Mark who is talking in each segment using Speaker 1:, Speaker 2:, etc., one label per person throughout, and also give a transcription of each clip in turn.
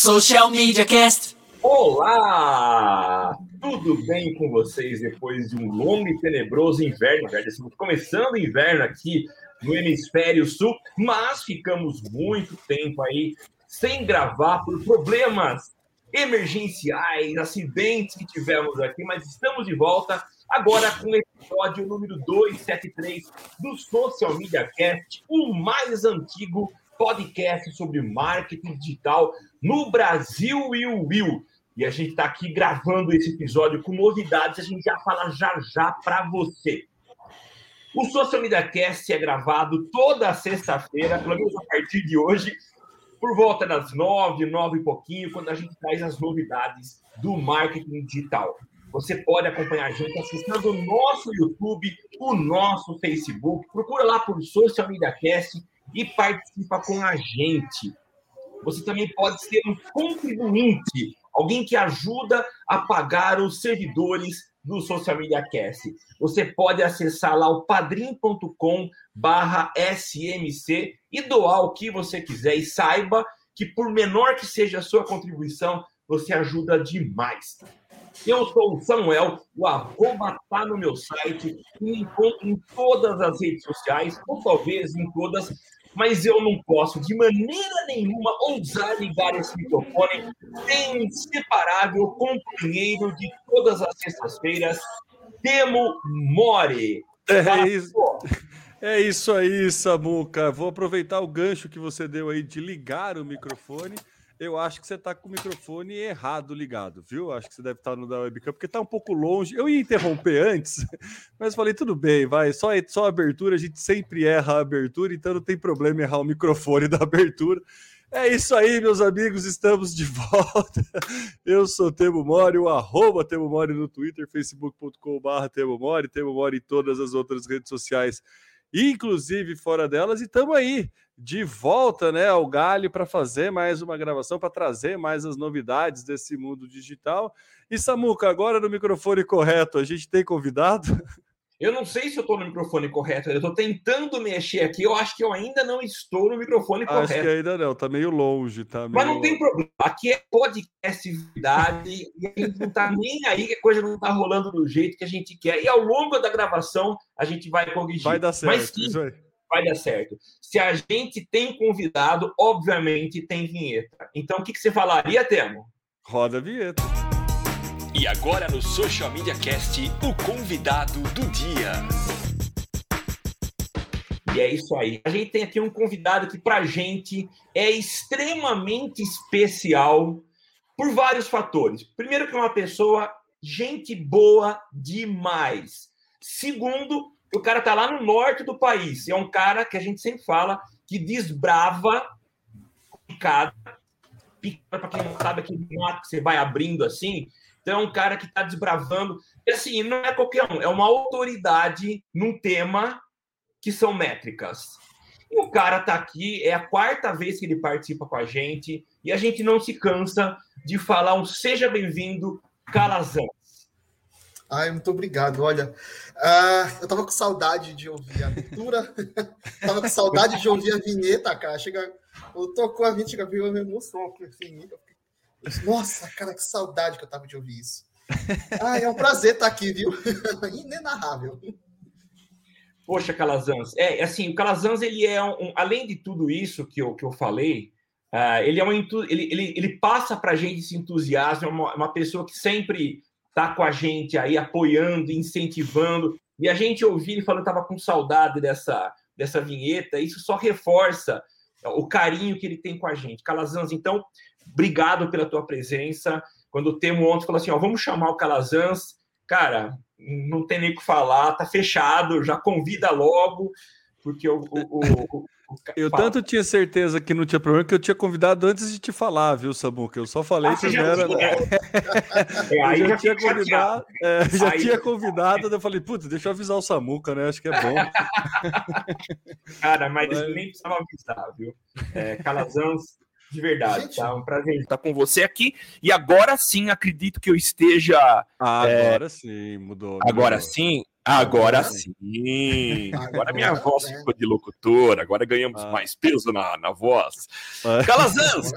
Speaker 1: Social Media Cast.
Speaker 2: Olá! Tudo bem com vocês depois de um longo e tenebroso inverno? Já estamos começando o inverno aqui no hemisfério sul, mas ficamos muito tempo aí sem gravar por problemas emergenciais, acidentes que tivemos aqui, mas estamos de volta agora com o episódio número 273 do Social Media Cast, o mais antigo podcast sobre marketing digital no Brasil e o Will. E a gente está aqui gravando esse episódio com novidades, a gente já fala já já para você. O Social Media Cast é gravado toda sexta-feira, pelo menos a partir de hoje, por volta das nove, nove e pouquinho, quando a gente traz as novidades do marketing digital. Você pode acompanhar a gente acessando o nosso YouTube, o nosso Facebook. Procura lá por Social Media Cast e participa com a gente. Você também pode ser um contribuinte, alguém que ajuda a pagar os servidores do Social Media Cast. Você pode acessar lá o padrim.com barra SMC e doar o que você quiser. E saiba que por menor que seja a sua contribuição, você ajuda demais. Eu sou o Samuel, o arroba tá no meu site, me encontro em todas as redes sociais, ou talvez em todas, mas eu não posso de maneira nenhuma ousar ligar esse microfone sem inseparável companheiro de todas as sextas-feiras, Temo More.
Speaker 3: É isso. É isso aí, Samuca. Vou aproveitar o gancho que você deu aí de ligar o microfone eu acho que você está com o microfone errado ligado, viu? Acho que você deve estar no da webcam, porque está um pouco longe. Eu ia interromper antes, mas falei, tudo bem, vai, só, só abertura, a gente sempre erra a abertura, então não tem problema errar o microfone da abertura. É isso aí, meus amigos, estamos de volta. Eu sou Temo Mori, o arroba Temo Mori no Twitter, facebook.com.br Temo Mori, Temo Mori em todas as outras redes sociais, inclusive fora delas, e estamos aí de volta né, ao Galho para fazer mais uma gravação, para trazer mais as novidades desse mundo digital. E Samuca, agora no microfone correto, a gente tem convidado?
Speaker 2: Eu não sei se eu estou no microfone correto, eu estou tentando mexer aqui, eu acho que eu ainda não estou no microfone
Speaker 3: acho
Speaker 2: correto.
Speaker 3: Acho que ainda não, está meio longe. Tá meio...
Speaker 2: Mas não tem problema, aqui é podcast verdade, e a gente não está nem aí que a coisa não está rolando do jeito que a gente quer. E ao longo da gravação a gente vai corrigir.
Speaker 3: Vai dar certo,
Speaker 2: Mas, sim, isso aí vai dar certo. Se a gente tem convidado, obviamente tem vinheta. Então, o que, que você falaria, Temo?
Speaker 3: Roda a vinheta.
Speaker 1: E agora no Social Media Cast, o convidado do dia.
Speaker 2: E é isso aí. A gente tem aqui um convidado que, para a gente, é extremamente especial por vários fatores. Primeiro, que é uma pessoa, gente boa demais. Segundo, o cara tá lá no norte do país. É um cara que a gente sempre fala que desbrava picada. Picada, para quem não sabe, aquele mato que você vai abrindo assim. Então é um cara que está desbravando. E assim, não é qualquer um, é uma autoridade num tema que são métricas. E o cara tá aqui, é a quarta vez que ele participa com a gente, e a gente não se cansa de falar um seja bem-vindo, Calazão.
Speaker 4: Ai, muito obrigado. Olha, uh, eu tava com saudade de ouvir a abertura, tava com saudade de ouvir a vinheta, cara. Chega, eu tocou a vinheta, chega, veio uma emoção aqui, assim. Nossa, cara, que saudade que eu tava de ouvir isso. Ah, é um prazer estar aqui, viu? Inenarrável.
Speaker 2: Poxa, Calazans, é assim, o Calazans, ele é um, além de tudo isso que eu, que eu falei, uh, ele é um ele, ele, ele passa para a gente esse entusiasmo, é uma, uma pessoa que sempre tá com a gente aí apoiando, incentivando. E a gente ouvir ele falando que estava com saudade dessa, dessa vinheta, isso só reforça o carinho que ele tem com a gente. Calazans, então, obrigado pela tua presença. Quando o Temo ontem falou assim, ó, vamos chamar o Calazans, cara, não tem nem o que falar, tá fechado, já convida logo, porque o, o, o,
Speaker 3: eu Fala. tanto tinha certeza que não tinha problema que eu tinha convidado antes de te falar, viu, Samuca? Eu só falei ah, que já era. É, eu já, tinha convidado, é, já aí... tinha convidado, eu falei, putz, deixa eu avisar o Samuca, né? Acho que é bom.
Speaker 2: Cara, mas, mas... nem precisava avisar, viu? É, Calazans, de verdade, Gente, tá? Um prazer estar com você aqui. E agora sim, acredito que eu esteja.
Speaker 3: Ah, agora é... sim, mudou.
Speaker 2: Agora mudou. sim, Agora sim. Agora minha voz né? ficou de locutor. Agora ganhamos ah. mais peso na, na voz. Ah. Calazans!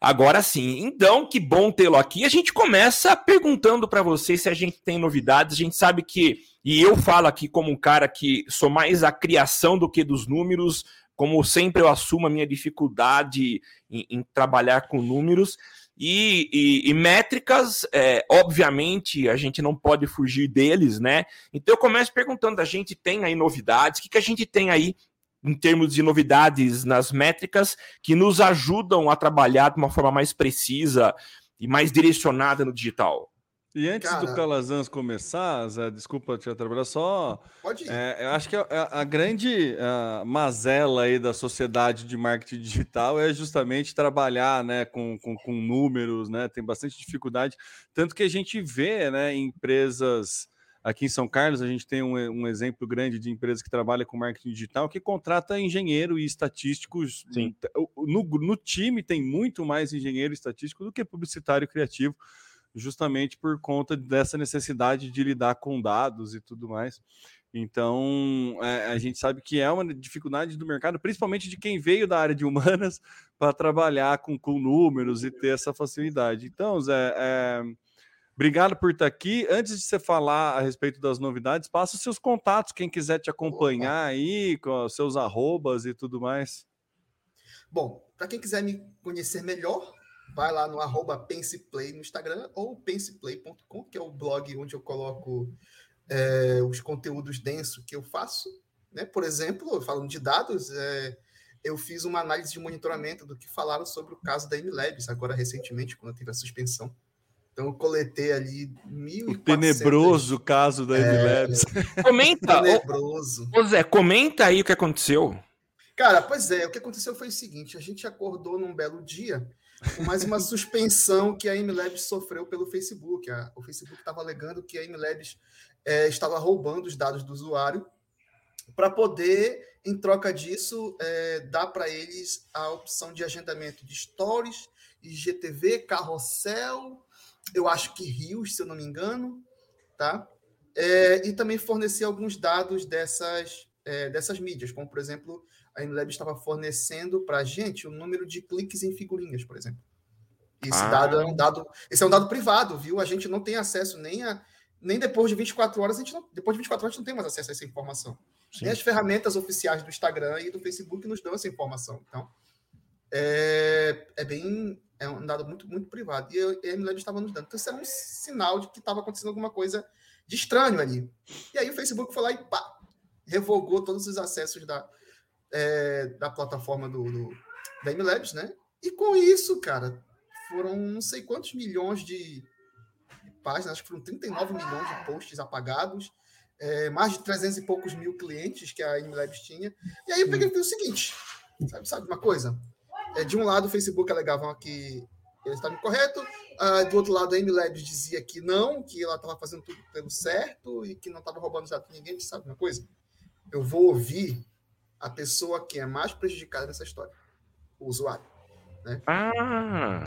Speaker 2: Agora sim. Então, que bom tê-lo aqui. A gente começa perguntando para você se a gente tem novidades. A gente sabe que, e eu falo aqui como um cara que sou mais a criação do que dos números, como sempre eu assumo a minha dificuldade em, em trabalhar com números. E, e, e métricas, é, obviamente, a gente não pode fugir deles, né? Então eu começo perguntando: a gente tem aí novidades? O que, que a gente tem aí em termos de novidades nas métricas que nos ajudam a trabalhar de uma forma mais precisa e mais direcionada no digital?
Speaker 3: E antes Cara, do Calazans começar, Zé, desculpa te atrapalhar, só. Pode ir. É, eu acho que a, a grande a mazela aí da sociedade de marketing digital é justamente trabalhar né, com, com, com, números, né? Tem bastante dificuldade. Tanto que a gente vê né, empresas. Aqui em São Carlos, a gente tem um, um exemplo grande de empresa que trabalha com marketing digital que contrata engenheiro e estatísticos. Sim. No, no time tem muito mais engenheiro e estatístico do que publicitário criativo justamente por conta dessa necessidade de lidar com dados e tudo mais. Então, é, a gente sabe que é uma dificuldade do mercado, principalmente de quem veio da área de humanas para trabalhar com, com números e ter essa facilidade. Então, Zé, é, obrigado por estar aqui. Antes de você falar a respeito das novidades, passa os seus contatos, quem quiser te acompanhar aí, com os seus arrobas e tudo mais.
Speaker 4: Bom, para quem quiser me conhecer melhor, vai lá no arroba penseplay no Instagram ou penseplay.com, que é o blog onde eu coloco é, os conteúdos densos que eu faço. Né? Por exemplo, falando de dados, é, eu fiz uma análise de monitoramento do que falaram sobre o caso da MLabs, agora recentemente, quando teve a suspensão. Então, eu coletei ali mil.
Speaker 3: O tenebroso caso da é, MLabs.
Speaker 2: Comenta, tenebroso. Ô, Zé, comenta aí o que aconteceu.
Speaker 4: Cara, pois é, o que aconteceu foi o seguinte: a gente acordou num belo dia com mais uma suspensão que a MLabs sofreu pelo Facebook. O Facebook estava alegando que a MLabs é, estava roubando os dados do usuário para poder, em troca disso, é, dar para eles a opção de agendamento de stories, IGTV, carrossel, eu acho que rios, se eu não me engano, tá? É, e também fornecer alguns dados dessas, é, dessas mídias, como, por exemplo, a MLab estava fornecendo para a gente o número de cliques em figurinhas, por exemplo. Esse ah. dado é um dado, esse é um dado privado, viu? A gente não tem acesso nem a nem depois de 24 horas, a gente não, depois de 24 horas a gente não tem mais acesso a essa informação. Sim. Nem as ferramentas oficiais do Instagram e do Facebook nos dão essa informação. Então, é, é bem é um dado muito muito privado. E a MLab estava nos dando. Então, isso era um sinal de que estava acontecendo alguma coisa de estranho ali. E aí o Facebook foi lá e pá, revogou todos os acessos da, é, da plataforma do, do, da MLabs, né? E com isso, cara, foram não sei quantos milhões de páginas, acho que foram 39 milhões de posts apagados, é, mais de 300 e poucos mil clientes que a MLabs tinha. E aí eu peguei o seguinte, sabe, sabe uma coisa? É, de um lado, o Facebook alegava que eles estavam correto, uh, do outro lado, a MLabs dizia que não, que ela estava fazendo tudo pelo certo e que não estava roubando de ninguém. Sabe uma coisa? Eu vou ouvir a pessoa que é mais prejudicada nessa história, o usuário. Né?
Speaker 2: Ah!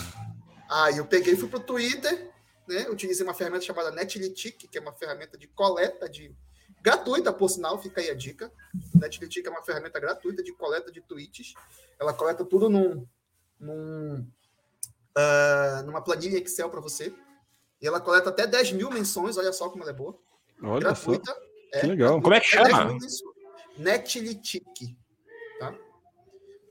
Speaker 4: Aí eu peguei e fui para o Twitter, né? utilizei uma ferramenta chamada Netlitic, que é uma ferramenta de coleta de. gratuita, por sinal, fica aí a dica. Netlitic é uma ferramenta gratuita de coleta de tweets. Ela coleta tudo num, num, uh, numa planilha Excel para você. E ela coleta até 10 mil menções, olha só como ela é boa.
Speaker 3: Olha gratuita. Só.
Speaker 2: É, que legal. Como é que chama?
Speaker 4: Netlitic, tá?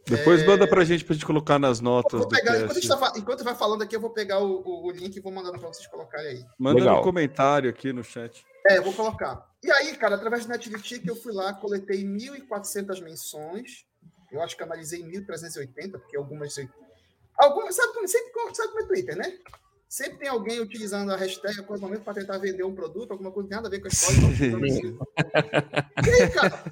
Speaker 3: Depois é... manda pra gente pra gente colocar nas notas.
Speaker 4: Pegar, enquanto, tá, enquanto, vai falando aqui, eu vou pegar o, o, o link e vou mandando pra vocês colocarem aí.
Speaker 3: Manda Legal. no comentário aqui no chat.
Speaker 4: É, vou colocar. E aí, cara, através do Netlitic, eu fui lá, coletei 1.400 menções. Eu acho que analisei 1.380, porque algumas. Algumas, sabe, sempre, sabe como é Twitter, né? Sempre tem alguém utilizando a hashtag a qualquer momento para tentar vender um produto, alguma coisa que tem nada a ver com a história. e aí, cara?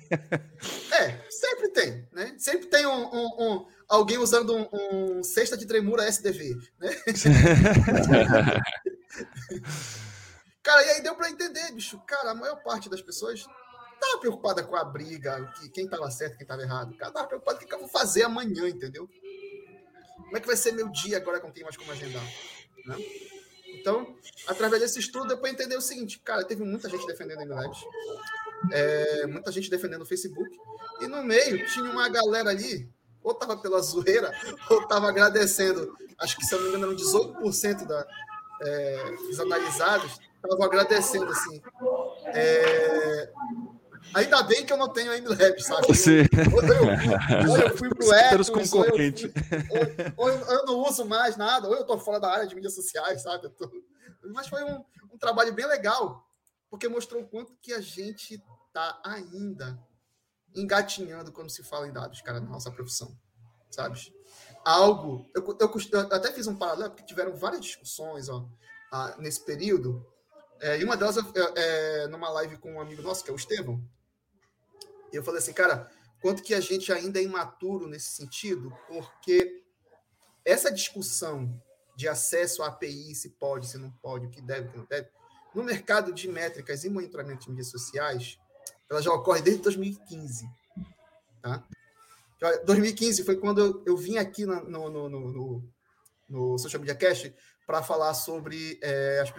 Speaker 4: É, sempre tem, né? Sempre tem um, um, um alguém usando um, um, cesta de tremura SDV, né? cara, e aí deu para entender, bicho. Cara, a maior parte das pessoas tava preocupada com a briga, que quem tava certo, quem tava errado. Cara, tava preocupado com o que eu vou fazer amanhã, entendeu? Como é que vai ser meu dia agora que não tem mais como agendar? Né? Então, através desse estudo, deu para entender o seguinte: cara, teve muita gente defendendo a MLabs, é, muita gente defendendo o Facebook, e no meio tinha uma galera ali, ou estava pela zoeira, ou estava agradecendo. Acho que, se eu não me engano, 18% da, é, dos analisados estavam agradecendo, assim. É, ainda bem que eu não tenho MLab, sabe?
Speaker 3: Sim.
Speaker 4: Ou eu, ou eu fui pro Ethos,
Speaker 3: ou eu,
Speaker 4: ou, ou eu, não uso mais nada, ou eu estou fora da área de mídias sociais, sabe? Tô... Mas foi um, um trabalho bem legal, porque mostrou o quanto que a gente está ainda engatinhando quando se fala em dados, cara, na nossa profissão, sabe? Algo, eu, eu, eu até fiz um paralelo, porque tiveram várias discussões ó, nesse período, é, e uma delas é, é, numa live com um amigo nosso, que é o Estevão, eu falei assim, cara, quanto que a gente ainda é imaturo nesse sentido, porque essa discussão de acesso à API, se pode, se não pode, o que deve, o que não deve, no mercado de métricas e monitoramento de mídias sociais, ela já ocorre desde 2015. Tá? 2015 foi quando eu, eu vim aqui no, no, no, no, no Social Media Cast para falar sobre é, as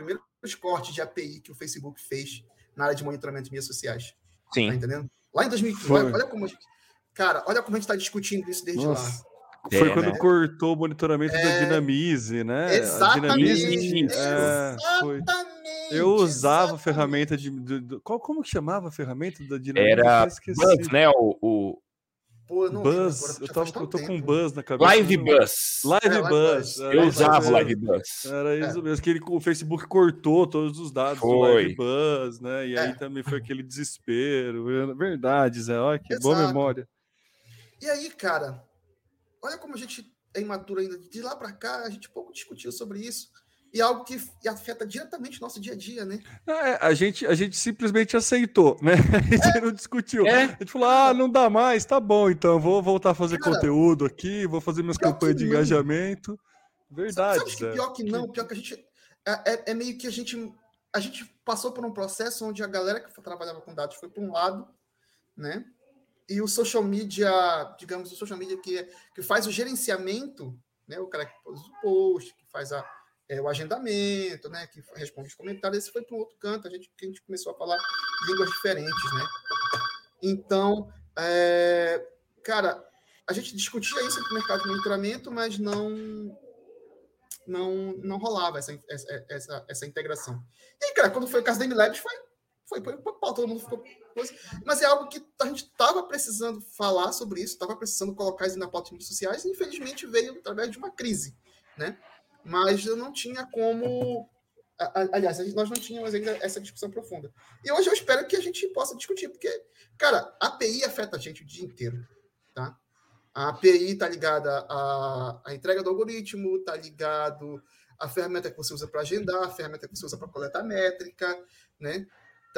Speaker 4: primeiros cortes de API que o Facebook fez na área de monitoramento de mídias sociais.
Speaker 2: Sim.
Speaker 4: Tá entendendo? Lá em 2015. Olha, olha, como. Cara, olha como a gente está discutindo isso desde Nossa. lá.
Speaker 3: Foi é, quando né? cortou o monitoramento é... da Dinamize, né?
Speaker 4: Exatamente.
Speaker 3: Dinamize, é, foi. Eu usava a ferramenta de, de, de, qual como que chamava a ferramenta da Dinamize?
Speaker 2: Era Buzz, né? O, o...
Speaker 3: Pô, eu não Buzz, eu, tava, eu tô com Buzz na cabeça.
Speaker 2: Live Buzz.
Speaker 3: Live é, Buzz.
Speaker 2: Eu usava Live Buzz.
Speaker 3: Era isso mesmo, que ele, o Facebook cortou todos os dados foi. do Live Buzz, né? E aí também foi aquele desespero. Verdade, Zé, olha que Exato. boa memória.
Speaker 4: E aí, cara, olha como a gente é imaturo ainda. De lá para cá, a gente pouco discutiu sobre isso. E algo que afeta diretamente o nosso dia a dia, né?
Speaker 3: É, a, gente, a gente simplesmente aceitou, né? A gente é. não discutiu. É. A gente falou, ah, não dá mais, tá bom, então vou voltar a fazer Cara, conteúdo aqui, vou fazer minhas campanhas de engajamento. Verdade. Sabe,
Speaker 4: sabe que pior que não, pior que a gente. É, é, é, meio que a gente. A gente passou por um processo onde a galera que trabalhava com dados foi para um lado, né? e o social media, digamos, o social media que, que faz o gerenciamento, né, o cara que faz o post, que faz a, é, o agendamento, né, que responde os comentários, esse foi para um outro canto, a gente, a gente começou a falar línguas diferentes, né? Então, é, cara, a gente discutia isso no mercado de monitoramento, mas não não, não rolava essa, essa, essa, essa integração. E cara, quando foi o caso da MLabs, foi foi para pau, todo mundo ficou. Mas é algo que a gente estava precisando falar sobre isso, estava precisando colocar isso na pauta de mídias sociais, e infelizmente veio através de uma crise, né? Mas eu não tinha como. Aliás, nós não tínhamos ainda essa discussão profunda. E hoje eu espero que a gente possa discutir, porque, cara, a API afeta a gente o dia inteiro, tá? A API está ligada à, à entrega do algoritmo, está ligado à ferramenta que você usa para agendar, a ferramenta que você usa para coletar métrica, né?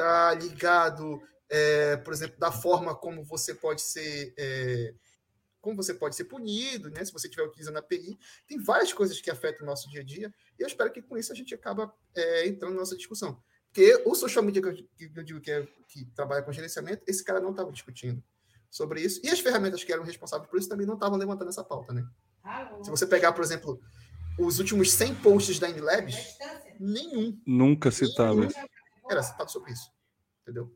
Speaker 4: está ligado, é, por exemplo, da forma como você pode ser. É, como você pode ser punido, né? Se você estiver utilizando a API. Tem várias coisas que afetam o nosso dia a dia, e eu espero que com isso a gente acaba é, entrando na nossa discussão. Porque o social media que eu, que eu digo que, é, que trabalha com gerenciamento, esse cara não estava discutindo sobre isso. E as ferramentas que eram responsáveis por isso também não estavam levantando essa pauta, né? Se você pegar, por exemplo, os últimos 100 posts da MLabs, nenhum.
Speaker 3: Nunca citava
Speaker 4: era citado sobre isso. Entendeu?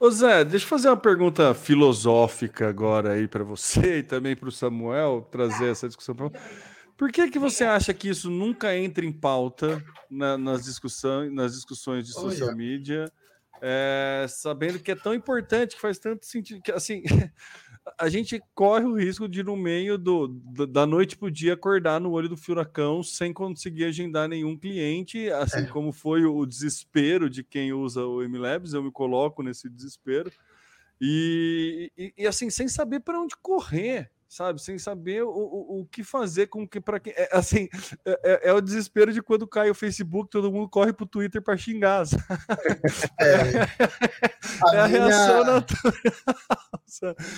Speaker 3: Ô Zé, deixa eu fazer uma pergunta filosófica agora aí para você e também para o Samuel trazer essa discussão. Pra... Por que que você acha que isso nunca entra em pauta na, nas discussões, nas discussões de social media, é, sabendo que é tão importante, que faz tanto sentido, que assim a gente corre o risco de, no meio do, da noite para o dia, acordar no olho do furacão sem conseguir agendar nenhum cliente, assim é. como foi o desespero de quem usa o MLabs, eu me coloco nesse desespero, e, e, e assim, sem saber para onde correr sabe? Sem saber o, o, o que fazer com que para quem é, assim é, é, é, o desespero de quando cai o Facebook, todo mundo corre pro Twitter para xingar. É, a, é a minha, reação natural.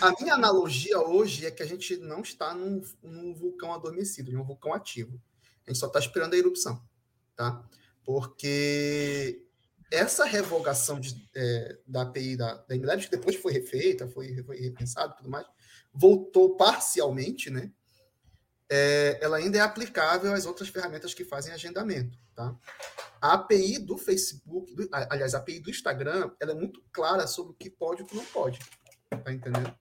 Speaker 4: A minha analogia hoje é que a gente não está num, num vulcão adormecido, num vulcão ativo. A gente só está esperando a erupção, tá? Porque essa revogação de, é, da API da, da MLabs, que depois foi refeita, foi, foi repensado e tudo mais, voltou parcialmente, né? É, ela ainda é aplicável às outras ferramentas que fazem agendamento, tá? A API do Facebook, do, aliás, a API do Instagram, ela é muito clara sobre o que pode e o que não pode, tá entendendo?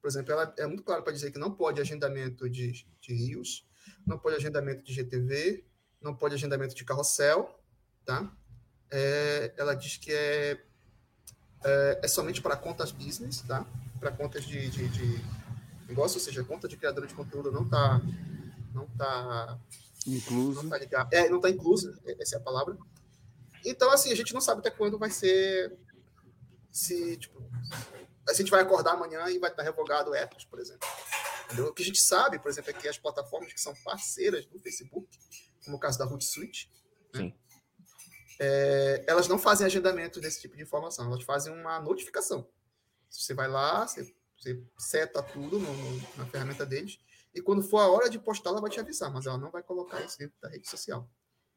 Speaker 4: Por exemplo, ela é muito claro para dizer que não pode agendamento de, de rios, não pode agendamento de GTV, não pode agendamento de carrossel, tá? É, ela diz que é, é, é, somente para contas business, tá? Para contas de, de, de, negócio, ou seja, conta de criador de conteúdo não está não tá
Speaker 3: incluso.
Speaker 4: Não tá ligado. É, não está incluso, essa é a palavra. Então, assim, a gente não sabe até quando vai ser. Se, tipo, a gente vai acordar amanhã e vai estar revogado o Ethos, por exemplo. Entendeu? O que a gente sabe, por exemplo, é que as plataformas que são parceiras do Facebook, como o caso da Hootsuite, né? é, elas não fazem agendamento desse tipo de informação, elas fazem uma notificação. Você vai lá, você, você seta tudo no, no, na ferramenta deles, e quando for a hora de postar, ela vai te avisar, mas ela não vai colocar isso dentro da rede social.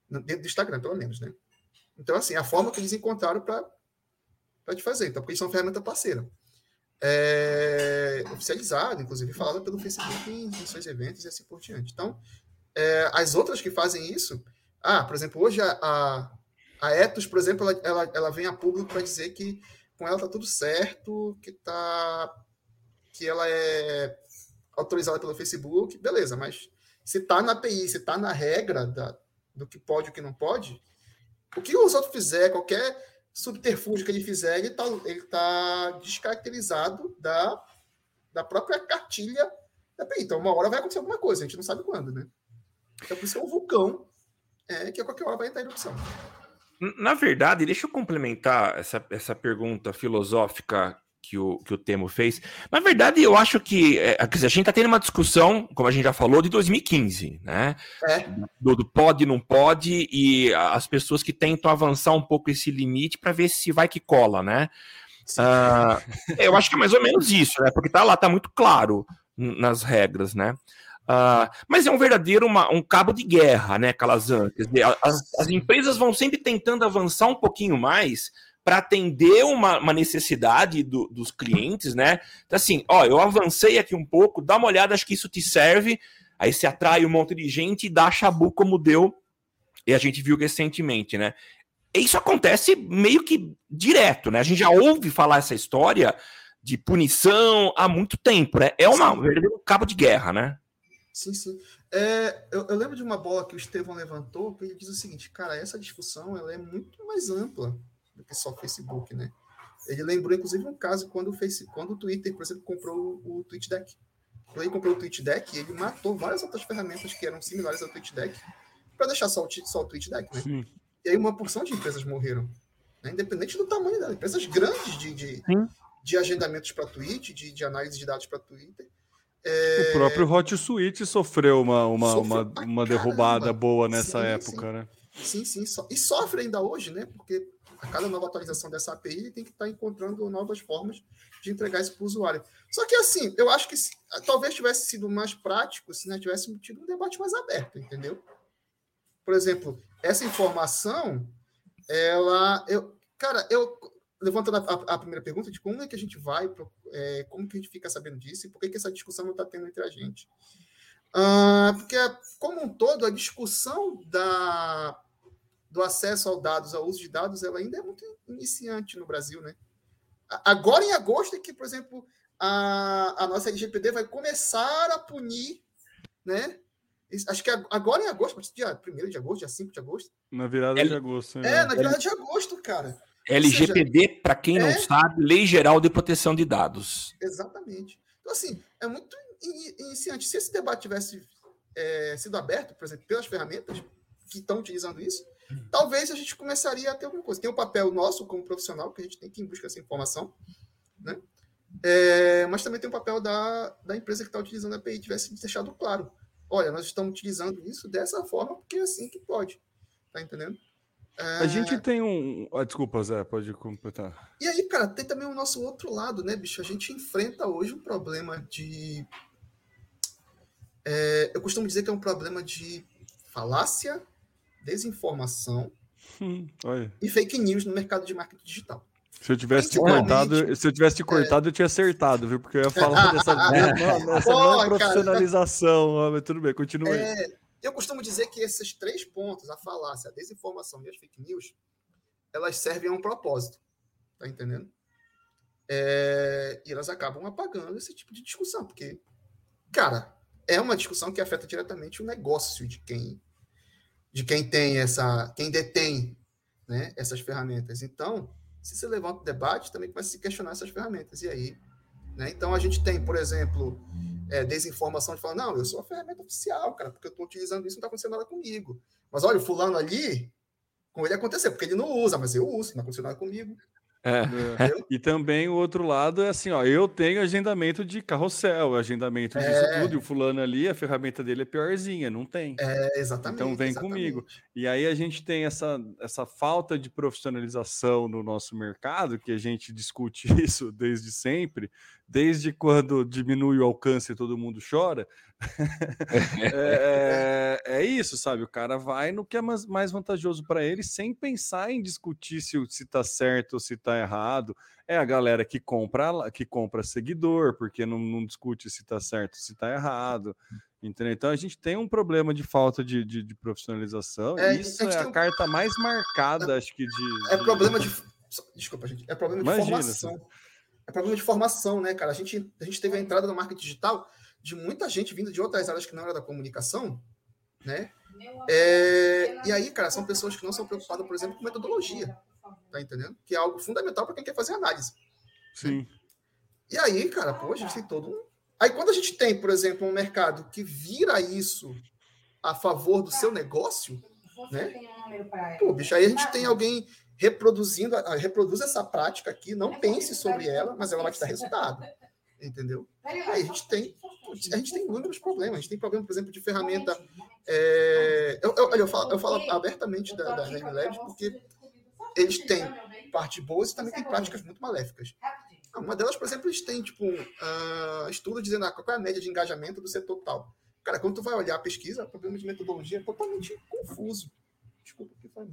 Speaker 4: Dentro do Instagram, pelo menos, né? Então, assim, a forma que eles encontraram para te fazer. Então, porque eles são ferramenta parceira. É, oficializado, inclusive falada pelo Facebook em, em seus eventos e assim por diante. Então, é, as outras que fazem isso, ah, por exemplo, hoje a, a, a Etos, por exemplo, ela, ela, ela vem a público para dizer que com ela tá tudo certo, que tá que ela é autorizada pelo Facebook, beleza, mas se tá na API, se tá na regra da, do que pode e o que não pode, o que os outros fizer, qualquer subterfúgio que ele fizer, ele está ele tá descaracterizado da, da própria cartilha da API. Então, uma hora vai acontecer alguma coisa, a gente não sabe quando, né? Então, por isso é um vulcão é, que a qualquer hora vai entrar em erupção.
Speaker 2: Na verdade, deixa eu complementar essa, essa pergunta filosófica que o, que o Temo fez. Na verdade, eu acho que é, a gente está tendo uma discussão, como a gente já falou, de 2015, né? É. Do, do pode, não pode, e as pessoas que tentam avançar um pouco esse limite para ver se vai que cola, né? Uh, eu acho que é mais ou menos isso, né? Porque tá lá, tá muito claro nas regras, né? Uh, mas é um verdadeiro uma, um cabo de guerra, né, Calazan? As, as empresas vão sempre tentando avançar um pouquinho mais para atender uma, uma necessidade do, dos clientes, né? Então, assim, ó, eu avancei aqui um pouco, dá uma olhada, acho que isso te serve. Aí você atrai um monte de gente e dá chabu como deu, e a gente viu recentemente, né? E isso acontece meio que direto, né? A gente já ouve falar essa história de punição há muito tempo, né? É uma, um verdadeiro cabo de guerra, né?
Speaker 4: Sim, sim. É, eu, eu, lembro de uma bola que o Estevão levantou, que ele diz o seguinte, cara, essa discussão ela é muito mais ampla do que só o Facebook, né? Ele lembrou, inclusive, um caso quando o, Face, quando o Twitter, por exemplo, comprou o, TweetDeck. Quando ele comprou o TweetDeck, ele matou várias outras ferramentas que eram similares ao TweetDeck para deixar só o, só o TweetDeck, né? Sim. E aí uma porção de empresas morreram, né? independente do tamanho dela. Empresas grandes de, de, de agendamentos para Tweet, de, de análise de dados para Twitter.
Speaker 3: É... O próprio Hot Suite sofreu uma, uma, sofreu uma, uma derrubada boa nessa sim, época,
Speaker 4: sim.
Speaker 3: né?
Speaker 4: Sim, sim. So... E sofre ainda hoje, né? Porque a cada nova atualização dessa API tem que estar encontrando novas formas de entregar isso para o usuário. Só que assim, eu acho que talvez tivesse sido mais prático se nós tivéssemos tido um debate mais aberto, entendeu? Por exemplo, essa informação, ela, eu, cara, eu levantando a, a, primeira pergunta de como é que a gente vai, é, como que a gente fica sabendo disso e por que, que essa discussão não está tendo entre a gente. Uh, porque, como um todo, a discussão da do acesso aos dados, ao uso de dados, ela ainda é muito iniciante no Brasil, né? Agora, em agosto, é que, por exemplo, a, a nossa LGPD vai começar a punir, né? Acho que agora em agosto, dia 1 de agosto, dia 5 de agosto.
Speaker 3: Na virada L... de agosto.
Speaker 4: É, na virada de agosto, cara.
Speaker 2: LGPD, para quem é... não sabe, Lei Geral de Proteção de Dados.
Speaker 4: Exatamente. Então, assim, é muito iniciante. Se esse debate tivesse é, sido aberto, por exemplo, pelas ferramentas que estão utilizando isso, talvez a gente começaria a ter alguma coisa. Tem o um papel nosso como profissional, que a gente tem que ir em busca dessa informação, né? É, mas também tem o um papel da, da empresa que está utilizando a API, tivesse deixado claro. Olha, nós estamos utilizando isso dessa forma porque é assim que pode. Tá entendendo?
Speaker 3: É... A gente tem um. Ah, desculpa, Zé, pode completar.
Speaker 4: E aí, cara, tem também o nosso outro lado, né, bicho? A gente enfrenta hoje um problema de. É, eu costumo dizer que é um problema de falácia desinformação hum, e fake news no mercado de marketing digital.
Speaker 3: Se eu tivesse te cortado, se eu tivesse te cortado, é... eu tinha acertado, viu? Porque eu ia falar dessa, dessa não profissionalização, cara. mas tudo bem, continue. É,
Speaker 4: eu costumo dizer que esses três pontos, a falácia, a desinformação e as fake news, elas servem a um propósito. Tá entendendo? é, e elas acabam apagando esse tipo de discussão, porque, cara, é uma discussão que afeta diretamente o negócio de quem de quem tem essa, quem detém né, essas ferramentas. Então, se você levanta o debate, também a se questionar essas ferramentas. E aí, né? Então a gente tem, por exemplo, é, desinformação de falar, não, eu sou a ferramenta oficial, cara, porque eu estou utilizando isso, não está acontecendo nada comigo. Mas olha, o fulano ali, com ele aconteceu, porque ele não usa, mas eu uso, não aconteceu nada comigo.
Speaker 3: É. é. E também o outro lado é assim, ó, eu tenho agendamento de carrossel, agendamento disso é. tudo, e o fulano ali, a ferramenta dele é piorzinha, não tem.
Speaker 4: É, exatamente.
Speaker 3: Então vem
Speaker 4: exatamente.
Speaker 3: comigo. E aí a gente tem essa, essa falta de profissionalização no nosso mercado, que a gente discute isso desde sempre, desde quando diminui o alcance e todo mundo chora. é, é, é, isso, sabe? O cara vai no que é mais, mais vantajoso para ele, sem pensar em discutir se está certo ou se está errado. É a galera que compra que compra seguidor, porque não, não discute se está certo ou se está errado. Entendeu? Então a gente tem um problema de falta de, de, de profissionalização. É, isso é a, carta mais marcada, acho que, de.
Speaker 4: É problema de. Desculpa, gente. É problema de Imagina, formação é problema de formação, né, cara? A gente, a gente teve a entrada no marketing digital de muita gente vindo de outras áreas que não era da comunicação, né? É, e aí, cara, são pessoas que não são preocupadas, por exemplo, com metodologia, tá entendendo? Que é algo fundamental para quem quer fazer análise.
Speaker 3: Sim.
Speaker 4: E aí, cara, pô, a gente tem todo um. Aí, quando a gente tem, por exemplo, um mercado que vira isso a favor do seu negócio, né? Pô, bicho, aí a gente tem alguém reproduzindo, reproduz essa prática aqui, não é pense sobre ela, mas ela vai te dar resultado. Entendeu? Aí a gente tem, a gente tem inúmeros problemas. A gente tem problema, por exemplo, de ferramenta. É, eu, eu, eu, falo, eu falo abertamente da, da porque eles têm partes boas e também têm práticas muito maléficas. Uma delas, por exemplo, eles têm tipo, uh, estudo dizendo ah, qual é a média de engajamento do setor tal. Cara, quando tu vai olhar a pesquisa, o problema de metodologia é totalmente confuso. Desculpa, o que foi?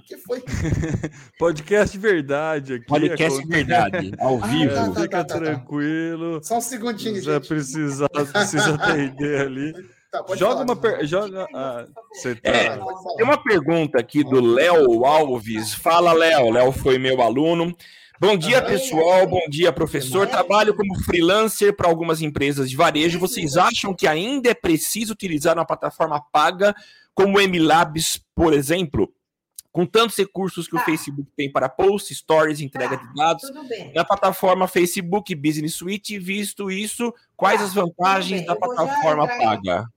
Speaker 4: O que foi?
Speaker 3: Podcast verdade aqui.
Speaker 2: Podcast verdade, ao ah, vivo.
Speaker 3: tá, tá, Fica tá, tá, tá. tranquilo.
Speaker 4: Só um segundinho,
Speaker 3: Já precisa, precisa atender ali. Tá, joga falar, uma per... joga ah,
Speaker 2: tá... é, tem uma pergunta aqui do Léo Alves. Fala, Léo. Léo foi meu aluno. Bom dia, pessoal. Bom dia, professor. Trabalho como freelancer para algumas empresas de varejo. Vocês acham que ainda é preciso utilizar uma plataforma paga como o MLabs, por exemplo? Com tantos recursos que tá. o Facebook tem para posts, stories, entrega tá, de dados, na plataforma Facebook Business Suite, visto isso, quais tá, as vantagens da plataforma paga?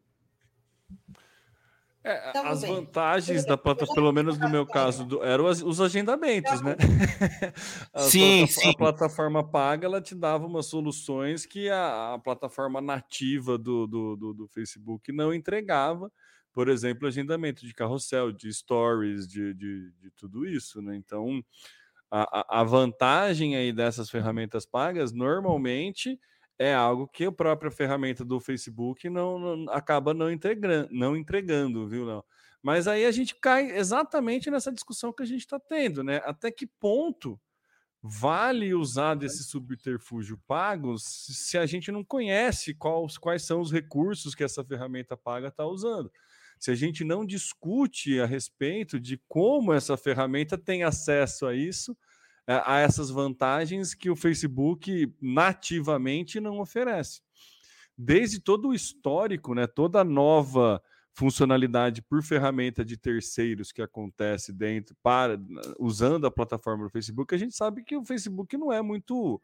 Speaker 3: É, as bem. vantagens da plataforma, pelo menos no meu caso, do, eram os agendamentos, né?
Speaker 2: sim, sim.
Speaker 3: A plataforma paga, ela te dava umas soluções que a, a plataforma nativa do, do, do, do Facebook não entregava por exemplo, agendamento de carrossel, de stories, de, de, de tudo isso, né? Então, a, a vantagem aí dessas ferramentas pagas normalmente é algo que a própria ferramenta do Facebook não, não acaba não não entregando, viu, Léo? Mas aí a gente cai exatamente nessa discussão que a gente está tendo, né? Até que ponto vale usar desse subterfúgio pagos se a gente não conhece quais, quais são os recursos que essa ferramenta paga está usando? Se a gente não discute a respeito de como essa ferramenta tem acesso a isso, a essas vantagens que o Facebook nativamente não oferece. Desde todo o histórico, né, toda nova funcionalidade por ferramenta de terceiros que acontece dentro para usando a plataforma do Facebook, a gente sabe que o Facebook não é muito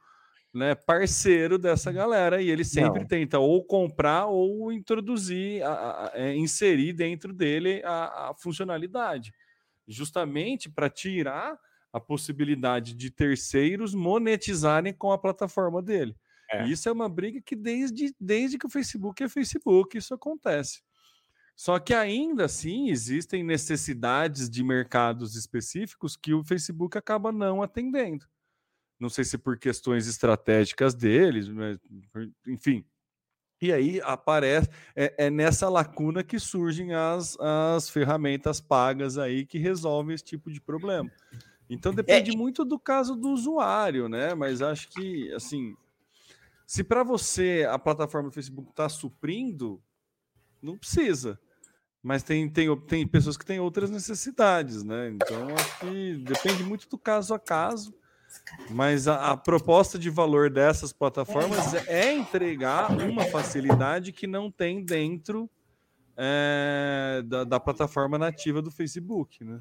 Speaker 3: né, parceiro dessa galera e ele sempre Não. tenta ou comprar ou introduzir, a, a, é, inserir dentro dele a, a funcionalidade, justamente para tirar a possibilidade de terceiros monetizarem com a plataforma dele. É. E isso é uma briga que desde, desde que o Facebook é Facebook isso acontece. Só que ainda assim existem necessidades de mercados específicos que o Facebook acaba não atendendo não sei se por questões estratégicas deles, mas, enfim. E aí aparece, é, é, nessa lacuna que surgem as, as ferramentas pagas aí que resolvem esse tipo de problema. Então depende é. muito do caso do usuário, né? Mas acho que, assim, se para você a plataforma do Facebook está suprindo, não precisa. Mas tem, tem, tem pessoas que têm outras necessidades, né? Então acho que depende muito do caso a caso Mas a, a, proposta de valor dessas plataformas é entregar uma facilidade que não tem dentro é, da, da, plataforma nativa do Facebook, né?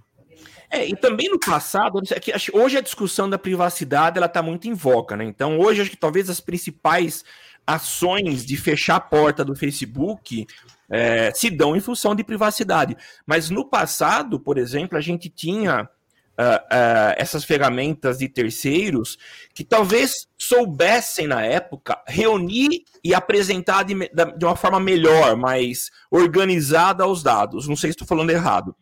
Speaker 2: É, e também no passado, é hoje a discussão da privacidade ela está muito em voga, né? Então hoje acho que talvez as principais ações de fechar a porta do Facebook é, se dão em função de privacidade. Mas no passado, por exemplo, a gente tinha uh, essas ferramentas de terceiros que talvez soubessem na época reunir e apresentar de, de uma forma melhor, mais organizada os dados. Não sei se estou falando errado.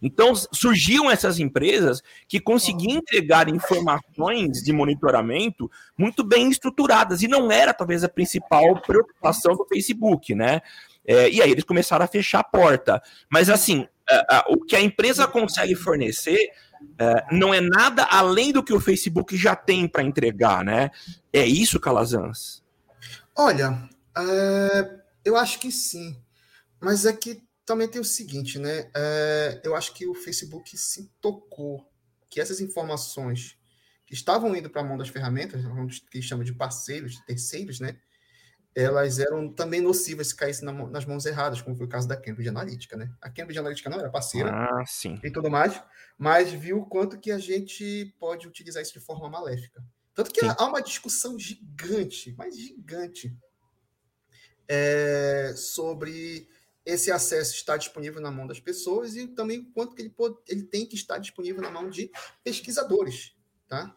Speaker 2: Então surgiam essas empresas que conseguiam entregar informações de monitoramento muito bem estruturadas e não era talvez a principal preocupação do Facebook, né? É, e aí eles começaram a fechar a porta. Mas assim, o que a empresa consegue fornecer é, não é nada além do que o Facebook já tem para entregar, né? É isso, Calazans?
Speaker 4: Olha, é, eu acho que sim. Mas é que também tem o seguinte, né? É, eu acho que o Facebook se tocou que essas informações que estavam indo para a mão das ferramentas, que chamam de parceiros, de terceiros, né? elas eram também nocivas se caíssem na, nas mãos erradas, como foi o caso da Cambridge Analytica, né? A Cambridge Analytica não era parceira
Speaker 2: ah, e
Speaker 4: tudo mais, mas viu o quanto que a gente pode utilizar isso de forma maléfica. Tanto que sim. há uma discussão gigante, mas gigante, é, sobre esse acesso estar disponível na mão das pessoas e também o quanto que ele, pode, ele tem que estar disponível na mão de pesquisadores, tá?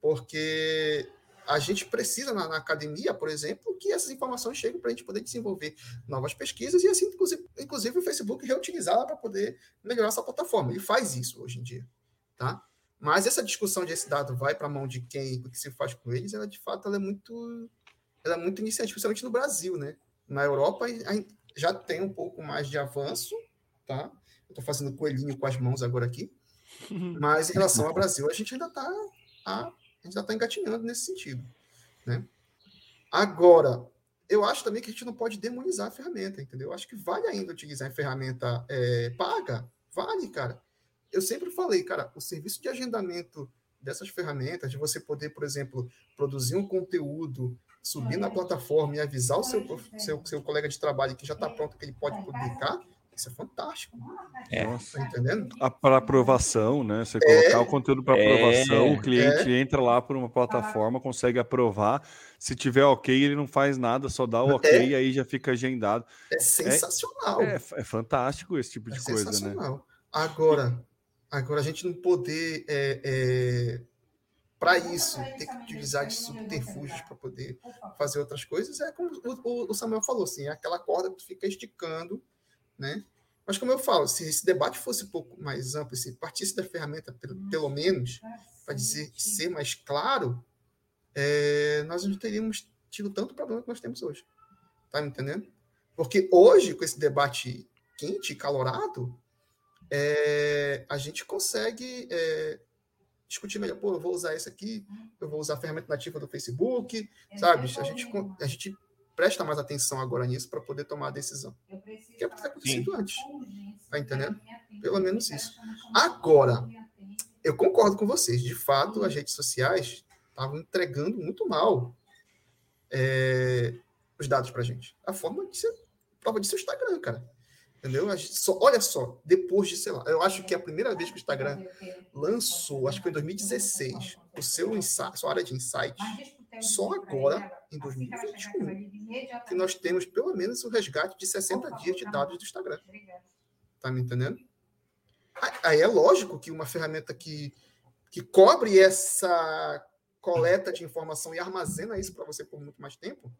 Speaker 4: Porque a gente precisa na, na, academia, por exemplo, que essas informações cheguem para a gente poder desenvolver novas pesquisas e assim, inclusive, inclusive o Facebook reutilizá-la para poder melhorar essa plataforma. Ele faz isso hoje em dia, tá? Mas essa discussão de esse dado vai para a mão de quem, o que se faz com eles, ela de fato ela é muito, ela é muito iniciante, principalmente no Brasil, né? Na Europa já tem um pouco mais de avanço, tá? Eu estou fazendo coelhinho com as mãos agora aqui, mas em relação ao Brasil, a gente ainda está a a gente já está engatinhando nesse sentido. Né? Agora, eu acho também que a gente não pode demonizar a ferramenta, entendeu? Eu acho que vale ainda utilizar a ferramenta é, paga, vale, cara. Eu sempre falei, cara, o serviço de agendamento dessas ferramentas, de você poder, por exemplo, produzir um conteúdo, subir na plataforma e avisar o seu, seu, seu colega de trabalho que já está pronto, que ele pode publicar, isso é fantástico.
Speaker 3: É. Tá entendendo? Para aprovação, né? Você colocar é, o conteúdo para aprovação, é, o cliente é. entra lá por uma plataforma, consegue aprovar. Se tiver ok, ele não faz nada, só dá o ok e aí já fica agendado.
Speaker 4: É sensacional.
Speaker 3: É, é fantástico esse tipo de coisa, né?
Speaker 4: Agora, agora a gente não poder para isso, ter que utilizar de subterfúgios para poder fazer outras coisas, é como o Samuel falou, assim, é aquela corda que tu fica esticando né? Mas como eu falo, se esse debate fosse um pouco mais amplo, se partisse da ferramenta pelo, pelo menos para dizer ser mais claro, é, nós não teríamos tido tanto problema que nós temos hoje. Tá me entendendo? Porque hoje, com esse debate quente, calorado, é, a gente consegue é, discutir melhor. Pô, eu vou usar isso aqui, eu vou usar a ferramenta nativa do Facebook, sabe? A gente, a gente presta mais atenção agora nisso para poder tomar a decisão. Que é o que está acontecendo antes. Tá entendendo? Pelo menos isso. Agora, eu concordo com vocês. De fato, as redes sociais estavam entregando muito mal é, os dados para a gente. A forma de ser, prova disso é o Instagram, cara. Entendeu? Só, olha só, depois de, sei lá, eu acho que é a primeira vez que o Instagram lançou, acho que foi em 2016, o seu insight, sua área de insights, só agora, em 2021, que nós temos pelo menos o resgate de 60 dias de dados do Instagram. Tá me entendendo? Aí é lógico que uma ferramenta que, que cobre essa coleta de informação e armazena isso para você por muito mais tempo,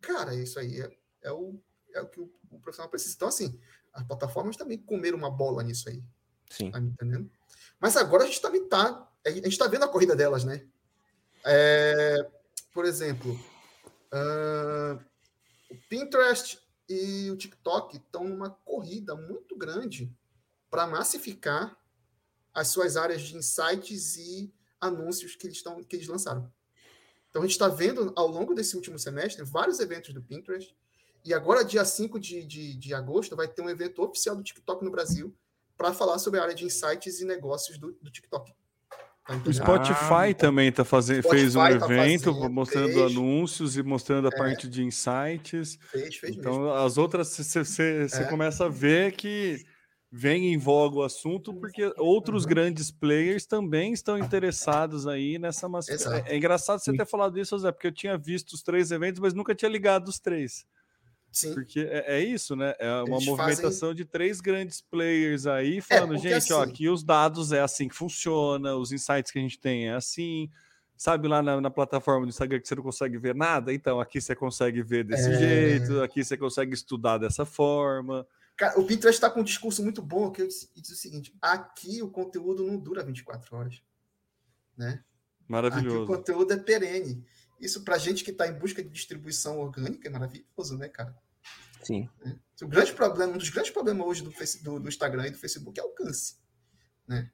Speaker 4: cara, isso aí é, é, o, é o que o, o, profissional precisa. Então, assim, as plataformas também comeram uma bola nisso aí.
Speaker 2: Sim.
Speaker 4: Tá me entendendo? Mas agora a gente também tá. A gente está vendo a corrida delas, né? É, por exemplo, uh, o Pinterest e o TikTok estão numa corrida muito grande para massificar as suas áreas de insights e anúncios que eles, estão, que eles lançaram. Então, a gente está vendo, ao longo desse último semestre, vários eventos do Pinterest. E agora, dia 5 de, de, de agosto, vai ter um evento oficial do TikTok no Brasil para falar sobre a área de insights e negócios do, do TikTok.
Speaker 3: O Spotify ah, também tá fazendo, Spotify fez um tá evento fazendo, mostrando fez. anúncios e mostrando a é. parte de insights. Fez, fez então, mesmo. as outras você é. começa a ver que vem em voga o assunto, porque outros uhum. grandes players também estão interessados aí nessa massa. É, é, engraçado você ter falado isso, Zé, porque eu tinha visto os três eventos, mas nunca tinha ligado os três. Sim. Porque é, é isso, né? É uma Eles movimentação fazem... de três grandes players aí é, falando, é, gente, assim... ó, aqui os dados é assim que funciona, os insights que a gente tem é assim. Sabe lá na, na, plataforma do Instagram que você não consegue ver nada? Então, aqui você consegue ver desse é... jeito, aqui você consegue estudar dessa forma.
Speaker 4: Cara, o Pinterest está com um discurso muito bom que diz, diz o seguinte: aqui o conteúdo não dura 24 horas. Né?
Speaker 3: Maravilhoso.
Speaker 4: Aqui o conteúdo é perene. Isso para gente que está em busca de distribuição orgânica é maravilhoso, né, cara?
Speaker 5: Sim.
Speaker 4: É. O grande problema, um dos grandes problemas hoje do, do, do Instagram e do Facebook é alcance. Né?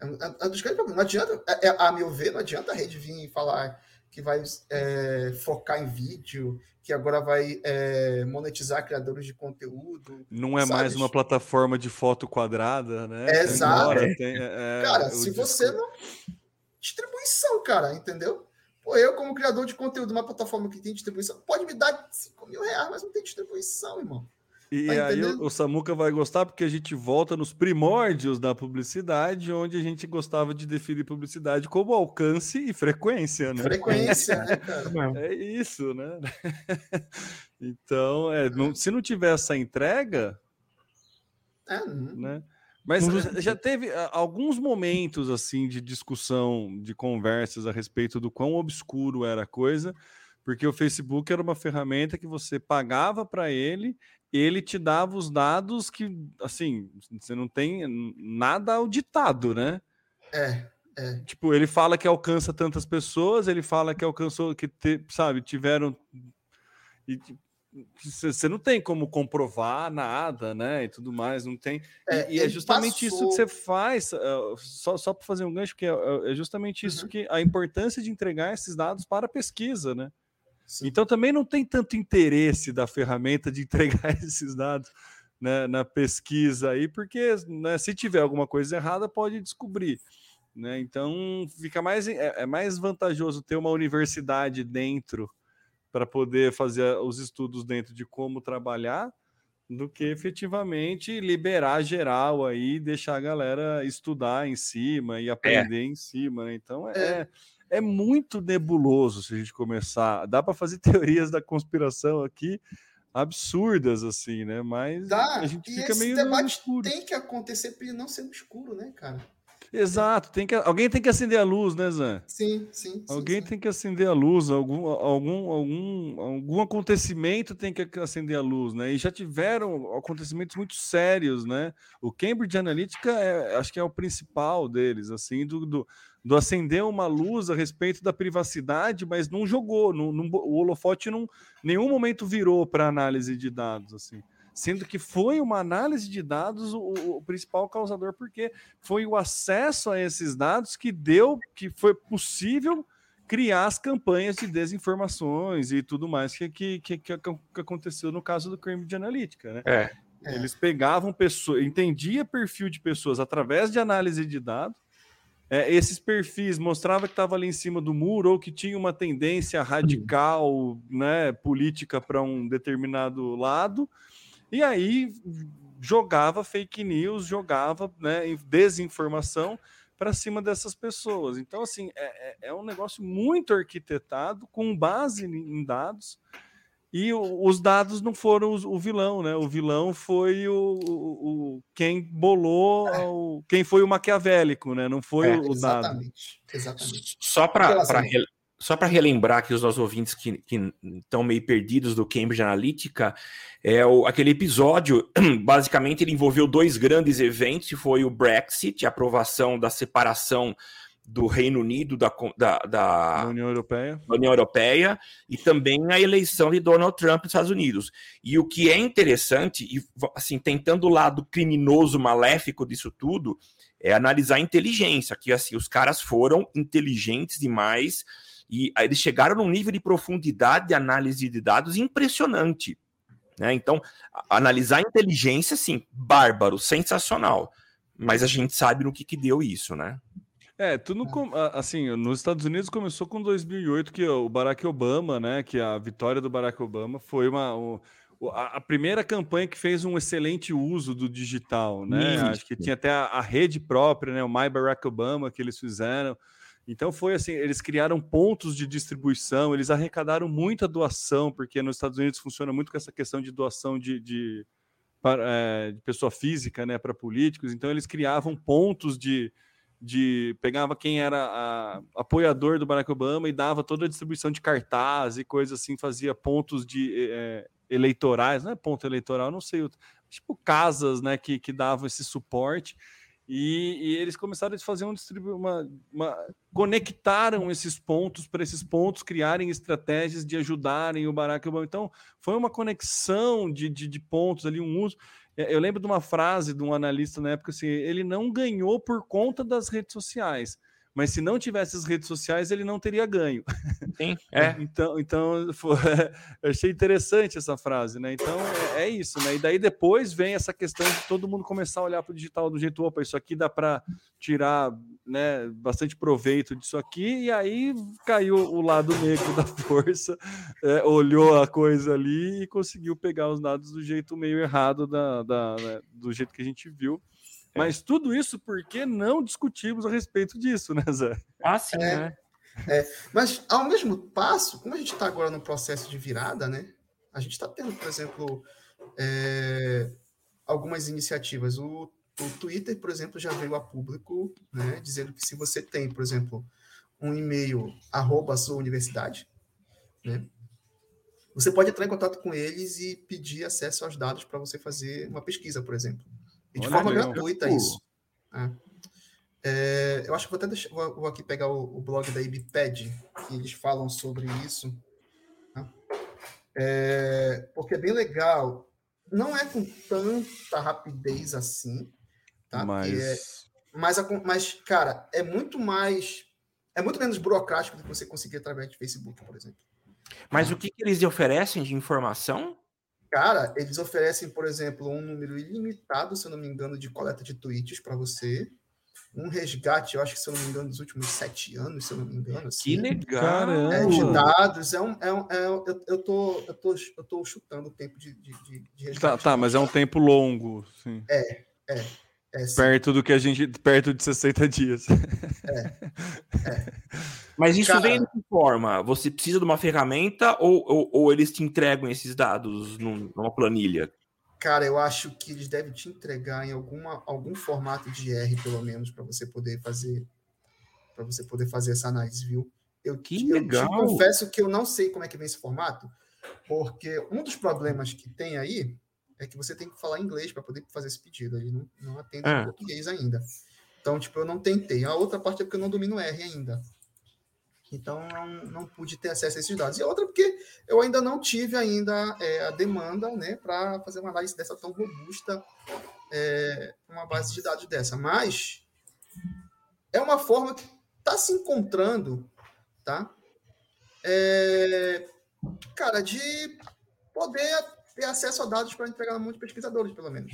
Speaker 4: É um, é, é dos grandes problemas. Não adianta, é, é, a meu ver, não adianta a rede vir falar que vai é, focar em vídeo, que agora vai é, monetizar criadores de conteúdo.
Speaker 3: Não é sabe? mais uma plataforma de foto quadrada, né?
Speaker 4: É, exato. Tem, é, cara, se você não. Distribuição, cara, entendeu? Pô, eu, como criador de conteúdo, uma plataforma que tem distribuição, pode me dar 5 mil reais, mas não tem distribuição, irmão.
Speaker 3: E tá aí o, Samuca vai gostar porque a gente volta nos primórdios da publicidade, onde a gente gostava de definir publicidade como alcance e frequência, né?
Speaker 4: Frequência, né, cara?
Speaker 3: É isso, né? então, é, não, se não tiver essa entrega, é, né? Mas já teve ah, alguns momentos assim de discussão, de conversas a respeito do quão obscuro era a coisa, porque o Facebook era uma ferramenta que você pagava para ele ele te dava os dados que, assim, você não tem nada auditado, né?
Speaker 4: É, é.
Speaker 3: Tipo, ele fala que alcança tantas pessoas, ele fala que alcançou, que, te, sabe, tiveram. E você não tem como comprovar nada, né? E tudo mais, não tem. É, e, e é justamente passou... isso que você faz, uh, só, só para fazer um gancho, que é, é justamente isso uhum. que a importância de entregar esses dados para a pesquisa, né? Sim. Então também não tem tanto interesse da ferramenta de entregar esses dados né, na pesquisa aí, porque né, se tiver alguma coisa errada, pode descobrir. Né? Então fica mais, é, é mais vantajoso ter uma universidade dentro para poder fazer os estudos dentro de como trabalhar do que efetivamente liberar geral aí, deixar a galera estudar em cima e é. aprender é. em cima. Né? Então é, é é muito nebuloso se a gente começar. Dá para fazer teorias da conspiração aqui absurdas, assim, né? Mas
Speaker 4: Dá,
Speaker 3: a gente fica meio
Speaker 4: debate escuro. Tem que acontecer para ele não ser escuro, né, cara?
Speaker 3: Exato, tem que, alguém tem que acender a luz, né,
Speaker 4: Zé? Sim, sim.
Speaker 3: Alguém
Speaker 4: sim,
Speaker 3: tem que acender a luz, algum, algum, algum, algum acontecimento tem que acender a luz, né? E já tiveram acontecimentos muito sérios, né? O Cambridge Analytica é, acho que é o principal deles, assim, do, do do acender uma luz a respeito da privacidade, mas não jogou, não, não, o holofote não nenhum momento virou para análise de dados, assim. Sendo que foi uma análise de dados o, o, principal causador, porque foi o acesso a esses dados que deu, que foi possível criar as campanhas de desinformações e tudo mais que, que, que, que aconteceu no caso do Cambridge Analytica, né?
Speaker 5: É.
Speaker 3: Eles pegavam pessoas, entendia perfil de pessoas através de análise de dados, é, esses perfis mostrava que estava ali em cima do muro ou que tinha uma tendência radical, né, política para um determinado lado, e aí jogava fake news, jogava né, desinformação para cima dessas pessoas. Então, assim, é, é, é um negócio muito arquitetado, com base em dados, e o, os dados não foram o, o, vilão, né? O vilão foi o, o quem bolou, é. o, quem foi o maquiavélico, né? Não foi é, o
Speaker 4: exatamente, dado. Exatamente.
Speaker 5: Só para só para relembrar que os nossos ouvintes que, estão meio perdidos do Cambridge Analytica, é o, aquele episódio, basicamente, ele envolveu dois grandes eventos, que foi o Brexit, a aprovação da separação do Reino Unido, da, da, da,
Speaker 3: União Europeia.
Speaker 5: da União Europeia, e também a eleição de Donald Trump nos Estados Unidos. E o que é interessante, e assim, tentando o lado criminoso, maléfico disso tudo, é analisar a inteligência, que assim, os caras foram inteligentes demais, e eles chegaram num nível de profundidade de análise de dados impressionante. Né? Então, analisar a inteligência, sim, bárbaro, sensacional. Mas a gente sabe no que, que deu isso, né?
Speaker 3: É, tudo assim, nos Estados Unidos começou com 2008 que o Barack Obama, né, que a vitória do Barack Obama foi uma o, a, primeira campanha que fez um excelente uso do digital, né? Isso. Acho que tinha até a, a, rede própria, né, o My Barack Obama que eles fizeram. Então foi assim, eles criaram pontos de distribuição, eles arrecadaram muita doação, porque nos Estados Unidos funciona muito com essa questão de doação de, de, para, é, de pessoa física, né, para políticos. Então eles criavam pontos de de pegava quem era a, apoiador do Barack Obama e dava toda a distribuição de cartaz e coisas assim, fazia pontos de é, eleitorais, não é ponto eleitoral, não sei, tipo casas, né, que, que davam esse suporte e, e eles começaram a fazer um distribuir uma, uma conectaram esses pontos para esses pontos criarem estratégias de ajudarem o Barack Obama. Então foi uma conexão de, de, de pontos ali, um uso. É, eu lembro de uma frase de um analista na época assim: ele não ganhou por conta das redes sociais, mas se não tivesse as redes sociais, ele não teria ganho.
Speaker 5: Sim, é.
Speaker 3: então, então foi, achei interessante essa frase, né? Então é, é, isso, né? E daí depois vem essa questão de todo mundo começar a olhar para o digital do jeito, opa, isso aqui dá para tirar né, bastante proveito disso aqui, e aí caiu o lado negro da força, é, olhou a coisa ali e conseguiu pegar os dados do jeito meio errado da, da né, do jeito que a gente viu. É. Mas tudo isso porque não discutimos a respeito disso, né, Zé?
Speaker 5: Ah, sim, é,
Speaker 4: né? É. Mas, ao mesmo passo, como a gente está agora no processo de virada, né? A gente está tendo, por exemplo, é, algumas iniciativas. O, o Twitter, por exemplo, já veio a público, né? Dizendo que se você tem, por exemplo, um e-mail arroba a sua universidade, né? Você pode entrar em contato com eles e pedir acesso aos dados para você fazer uma pesquisa, por exemplo. E de Olha forma legal. gratuita isso. É. É, eu acho que vou até deixar, vou, vou aqui pegar o, o, blog da IBPED, que eles falam sobre isso. Tá? É, porque é bem legal. Não é com tanta rapidez assim, tá?
Speaker 3: Mas... É,
Speaker 4: mas, mas, cara, é muito mais. É muito menos burocrático do que você conseguir através de Facebook, por exemplo.
Speaker 5: Mas o que, que eles oferecem de informação?
Speaker 4: Cara, eles oferecem, por exemplo, um número ilimitado, se eu não me engano, de coleta de tweets para você. Um resgate, eu acho que, se eu não me engano, dos últimos sete anos, se eu não me engano. Assim.
Speaker 5: Que legal!
Speaker 4: É, de dados, é um. É um é, eu, eu, tô, eu, tô, eu tô chutando o tempo de, de, de,
Speaker 3: de resgate. Tá, tá, mas é um tempo longo, sim.
Speaker 4: É, é.
Speaker 3: É, perto do que a gente. Perto de 60 dias.
Speaker 4: É. é.
Speaker 5: Mas isso Cara, vem de que forma? Você precisa de uma ferramenta ou, ou, ou, eles te entregam esses dados numa planilha?
Speaker 4: Cara, eu acho que eles devem te entregar em alguma, algum formato de R, pelo menos, para você poder fazer para você poder fazer essa análise, viu? Eu,
Speaker 5: que eu legal.
Speaker 4: te confesso que eu não sei como é que vem esse formato, porque um dos problemas que tem aí é que você tem que falar inglês para poder fazer esse pedido. Ele não, não atende é. português ainda. Então, tipo, eu não tentei. A outra parte é porque eu não domino R ainda. Então, não, não pude ter acesso a esses dados. E a outra porque eu ainda não tive ainda é, a demanda né, para fazer uma análise dessa tão robusta, é, uma base de dados dessa. Mas é uma forma que está se encontrando, tá? É, cara, de poder ter acesso a dados para entregar na mão de pesquisadores, pelo menos.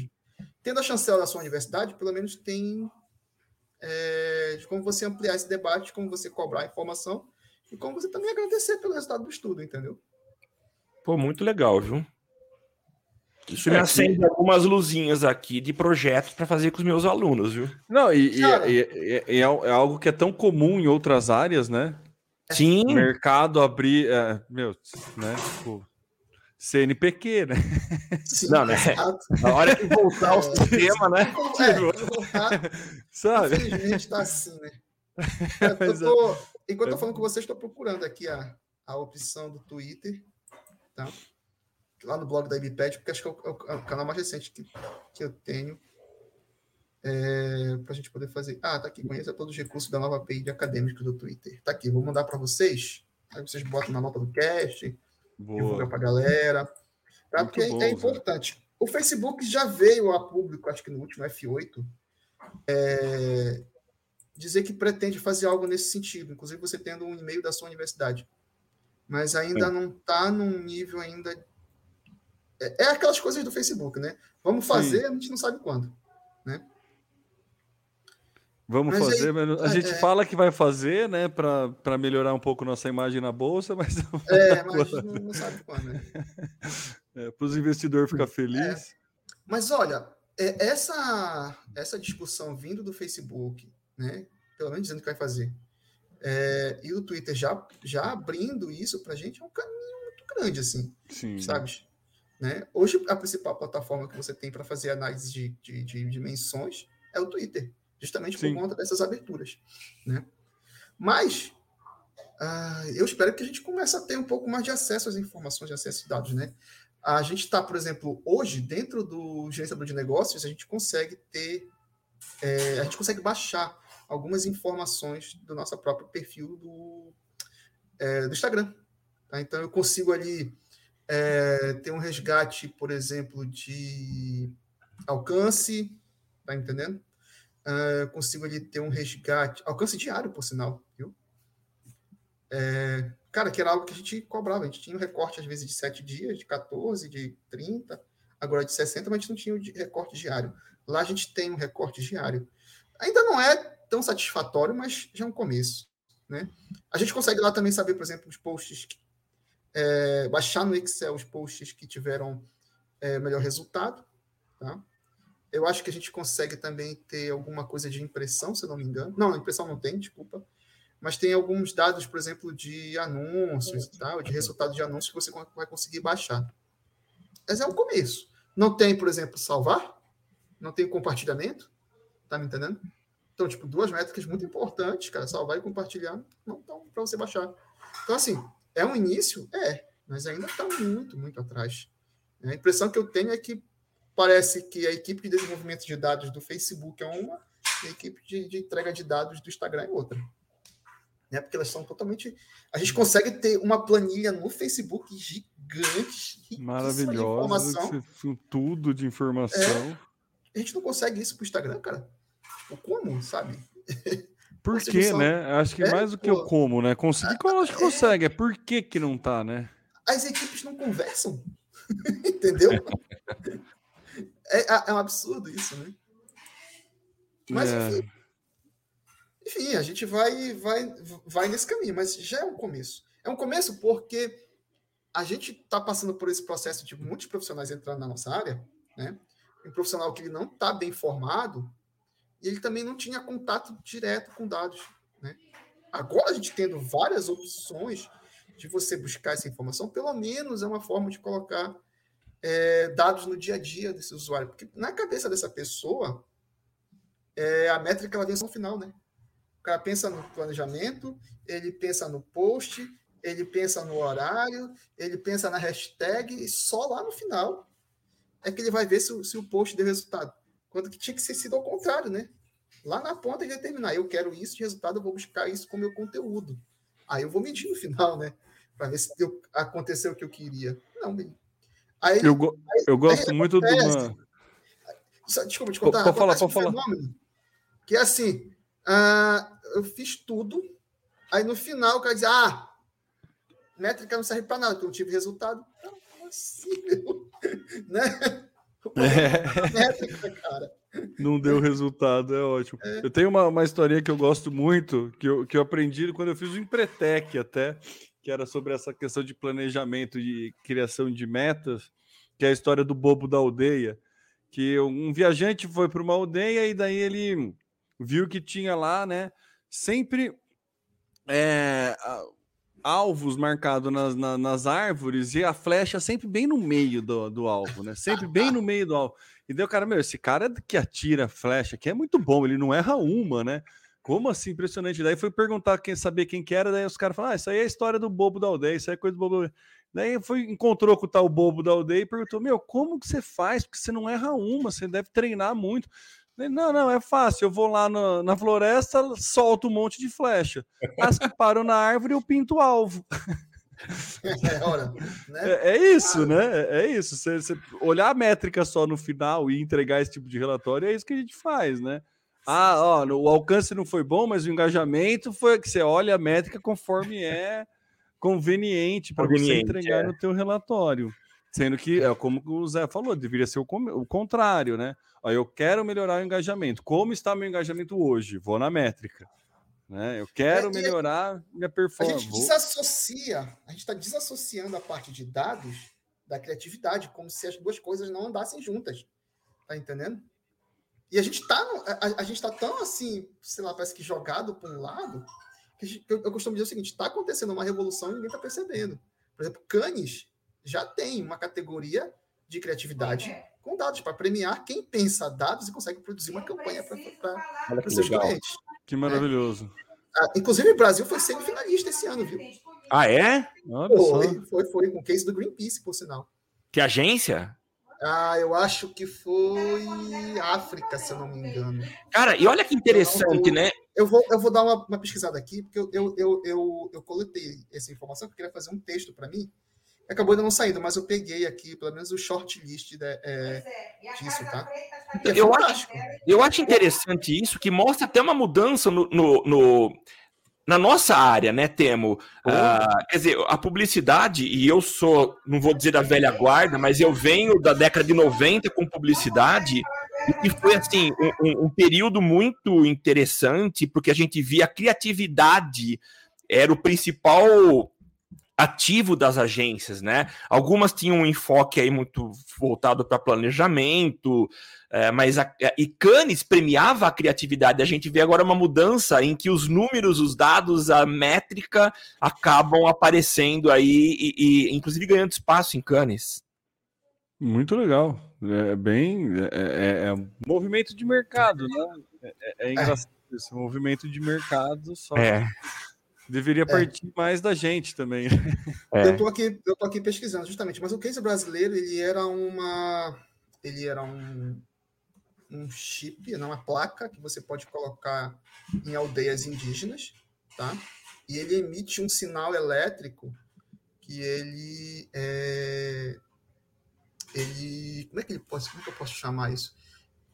Speaker 4: Tendo a chancela da sua universidade, pelo menos tem é, de como você ampliar esse debate, como você cobrar informação e como você também agradecer pelo resultado do estudo, entendeu?
Speaker 5: Pô, muito legal, viu? Isso me é, acende algumas luzinhas aqui de projetos para fazer com os meus alunos, viu?
Speaker 3: Não, e, Cara, e, e, e é, é, algo que é tão comum em outras áreas, né?
Speaker 5: Sim.
Speaker 3: Mercado abrir. É, meu, né? Tipo, CNPq, né?
Speaker 5: Sim, não, né? A hora que voltar ao é, sistema, né?
Speaker 4: É, voltar, Sabe? Infelizmente tá assim, né? Eu tô, enquanto eu tô falando com vocês, estou procurando aqui a, a opção do Twitter, tá? Lá no blog da IBPED, porque acho que é o, é o canal mais recente que, que eu tenho. É, para a gente poder fazer. Ah, tá aqui. Conheça todos os recursos da nova API de acadêmicos do Twitter. Tá aqui, vou mandar para vocês. Aí vocês botam na nota do cast Boa. divulga para a galera. Tá? Porque é bom, é importante. O Facebook já veio a público, acho que no último F8, é, dizer que pretende fazer algo nesse sentido, inclusive você tendo um e-mail da sua universidade. Mas ainda é. não está num nível ainda. É, é, aquelas coisas do Facebook, né? Vamos fazer, Sim. a gente não sabe quando. Né?
Speaker 3: Vamos mas fazer, aí, mas a gente é, fala que vai fazer, né, para melhorar um pouco nossa imagem na bolsa, mas
Speaker 4: não É, mas não, não, sabe quando, né?
Speaker 3: É, para os investidores ficar felizes. É.
Speaker 4: Mas olha, é, essa, essa discussão vindo do Facebook, né, pelo menos dizendo que vai fazer, é, e o Twitter já, já abrindo isso para a gente é um caminho muito grande, assim, Sim. sabe? Né? Hoje, a principal plataforma que você tem para fazer análise de, de, de dimensões é o Twitter, justamente Sim. por conta dessas aberturas. Né? Mas uh, eu espero que a gente comece a ter um pouco mais de acesso às informações, de acesso a dados. Né? A gente está, por exemplo, hoje, dentro do gerenciador de negócios, a gente consegue ter, é, a gente consegue baixar algumas informações do nosso próprio perfil do, é, do Instagram. Tá? Então, eu consigo ali é, ter um resgate, por exemplo, de alcance, tá entendendo? É, consigo ali ter um resgate, alcance diário, por sinal, viu? É, Cara, que era algo que a gente cobrava. A gente tinha um recorte, às vezes, de 7 dias, de 14, de 30, agora de 60, mas a gente não tinha o recorte diário. Lá a gente tem um recorte diário. Ainda não é tão satisfatório, mas já é um começo. Né? A gente consegue lá também saber, por exemplo, os posts, é, baixar no Excel os posts que tiveram é, melhor resultado. Tá? Eu acho que a gente consegue também ter alguma coisa de impressão, se não me engano. Não, impressão não tem, desculpa mas tem alguns dados, por exemplo, de anúncios e tal, de resultado de anúncios que você vai conseguir baixar. Mas é um começo. Não tem, por exemplo, salvar, não tem compartilhamento, tá me entendendo? Então, tipo, duas métricas muito importantes, cara, salvar e compartilhar, não estão para você baixar. Então, assim, é um início? É, mas ainda está muito, muito atrás. A impressão que eu tenho é que parece que a equipe de desenvolvimento de dados do Facebook é uma, e a equipe de, de entrega de dados do Instagram é outra né? Porque elas são totalmente. A gente consegue ter uma planilha no Facebook gigante,
Speaker 3: maravilhosa, tudo de informação. É,
Speaker 4: a gente não consegue isso para o Instagram, cara. Tipo, como, sabe?
Speaker 3: Por quê, né? Acho que é, mais do que o como, né? Conseguir, eu acho que consegue. É por que, que não tá, né?
Speaker 4: As equipes não conversam. Entendeu? é, é, é um absurdo isso, né? Mas, é. enfim, enfim, a gente vai, vai, vai nesse caminho, mas já é um começo. É um começo porque a gente está passando por esse processo de muitos profissionais entrando na nossa área, né? Um profissional que ele não está bem formado e ele também não tinha contato direto com dados, né? Agora a gente tendo várias opções de você buscar essa informação, pelo menos é uma forma de colocar é, dados no dia a dia desse usuário, porque na cabeça dessa pessoa é, a métrica ela vem no final, né? cara pensa no planejamento, ele pensa no post, ele pensa no horário, ele pensa na hashtag, e só lá no final é que ele vai ver se, se o post deu resultado. Quando que tinha que ser sido ao contrário, né? Lá na ponta ele determinar, eu quero isso de resultado, eu vou buscar isso com meu conteúdo. Aí eu vou medir no final, né? Para ver se deu, aconteceu o que eu queria. Não,
Speaker 3: aí, eu, go aí, eu gosto muito do uma...
Speaker 4: Desculpa te contar.
Speaker 3: Pode falar, pode falar. Fenômeno,
Speaker 4: que é assim, uh, eu fiz tudo. Aí no final o cara diz: Ah, métrica não serve para nada, porque eu tive resultado. Não, assim, né?
Speaker 3: É. Métrica, cara. Não deu resultado, é ótimo. É. Eu tenho uma, uma historinha que eu gosto muito, que eu, que eu aprendi quando eu fiz o Empretec até, que era sobre essa questão de planejamento e criação de metas, que é a história do bobo da aldeia. Que um viajante foi para uma aldeia e daí ele viu que tinha lá, né, sempre é, alvos marcados nas, na, nas árvores e a flecha sempre bem no meio do, do alvo, né? Sempre bem no meio do alvo. E deu, cara, meu, esse cara que atira flecha aqui é muito bom, ele não erra uma, né? Como assim? Impressionante. Daí foi perguntar quem saber quem que era, daí os caras falaram: ah, isso aí é a história do bobo da aldeia, isso aí é coisa do bobo. Daí foi, encontrou com o tal bobo da aldeia e perguntou: Meu, como que você faz? Porque você não erra uma, você deve treinar muito. Não, não, é fácil. Eu vou lá no, na floresta, solto um monte de flecha. As que param na árvore, eu pinto o alvo. É, hora, né? é, é, isso, ah, né? É, é isso. Você, você, olhar a métrica só no final e entregar esse tipo de relatório é isso que a gente faz, né? Ah, ó, o alcance não foi bom, mas o engajamento foi que você olha a métrica conforme é conveniente para você entregar é. no teu relatório. Sendo que, é como o Zé falou, deveria ser o, o contrário, né? Ó, eu quero melhorar o engajamento. Como está meu engajamento hoje? Vou na métrica. Né? Eu quero é, melhorar minha performance.
Speaker 4: A gente desassocia, a gente está desassociando a parte de dados da criatividade, como se as duas coisas não andassem juntas. Tá entendendo? E a gente está a, a, gente tá tão assim, sei lá, parece que jogado para um lado, que gente, eu, eu, costumo dizer o seguinte: está acontecendo uma revolução e ninguém está percebendo. Por exemplo, Cannes já tem uma categoria de criatividade é. com dados para premiar quem pensa dados e consegue produzir uma campanha para os seus legal. clientes.
Speaker 3: Que maravilhoso.
Speaker 4: É. Ah, inclusive, o Brasil foi semifinalista esse ano, viu?
Speaker 5: Ah, é?
Speaker 4: Foi, foi, foi, com o case do Greenpeace, por sinal.
Speaker 5: Que agência?
Speaker 4: Ah, eu acho que foi África, se eu não me engano.
Speaker 5: Cara, e olha que interessante, né?
Speaker 4: Eu vou, eu vou dar uma, uma pesquisada aqui, porque eu, eu, eu, eu, eu coletei essa informação, porque eu queria fazer um texto para mim. Acabou ainda não saindo, mas eu peguei aqui, pelo menos, o shortlist de, é, é disso, tá?
Speaker 5: É eu, acho, eu acho interessante isso, que mostra até uma mudança no, no, no na nossa área, né, Temo? Uh, quer dizer, a publicidade, e eu sou, não vou dizer da velha guarda, mas eu venho da década de 90 com publicidade, e foi, assim, um, um período muito interessante, porque a gente via a criatividade era o principal ativo das agências, né? Algumas tinham um enfoque aí muito voltado para planejamento, é, mas a, e Cannes premiava a criatividade. A gente vê agora uma mudança em que os números, os dados, a métrica acabam aparecendo aí e, e inclusive ganhando espaço em Cannes.
Speaker 3: Muito legal. É bem. É, é, é um movimento de mercado, né? É, é, é engraçado esse movimento de mercado só.
Speaker 5: É.
Speaker 3: Deveria é. partir é. mais da gente também.
Speaker 4: É. Eu tô aqui, eu tô aqui pesquisando justamente, mas o case brasileiro ele era uma, ele era um, um chip, não uma placa que você pode colocar em aldeias indígenas, tá? E ele emite um sinal elétrico que ele é, ele como é que ele pode, como é que eu posso chamar isso?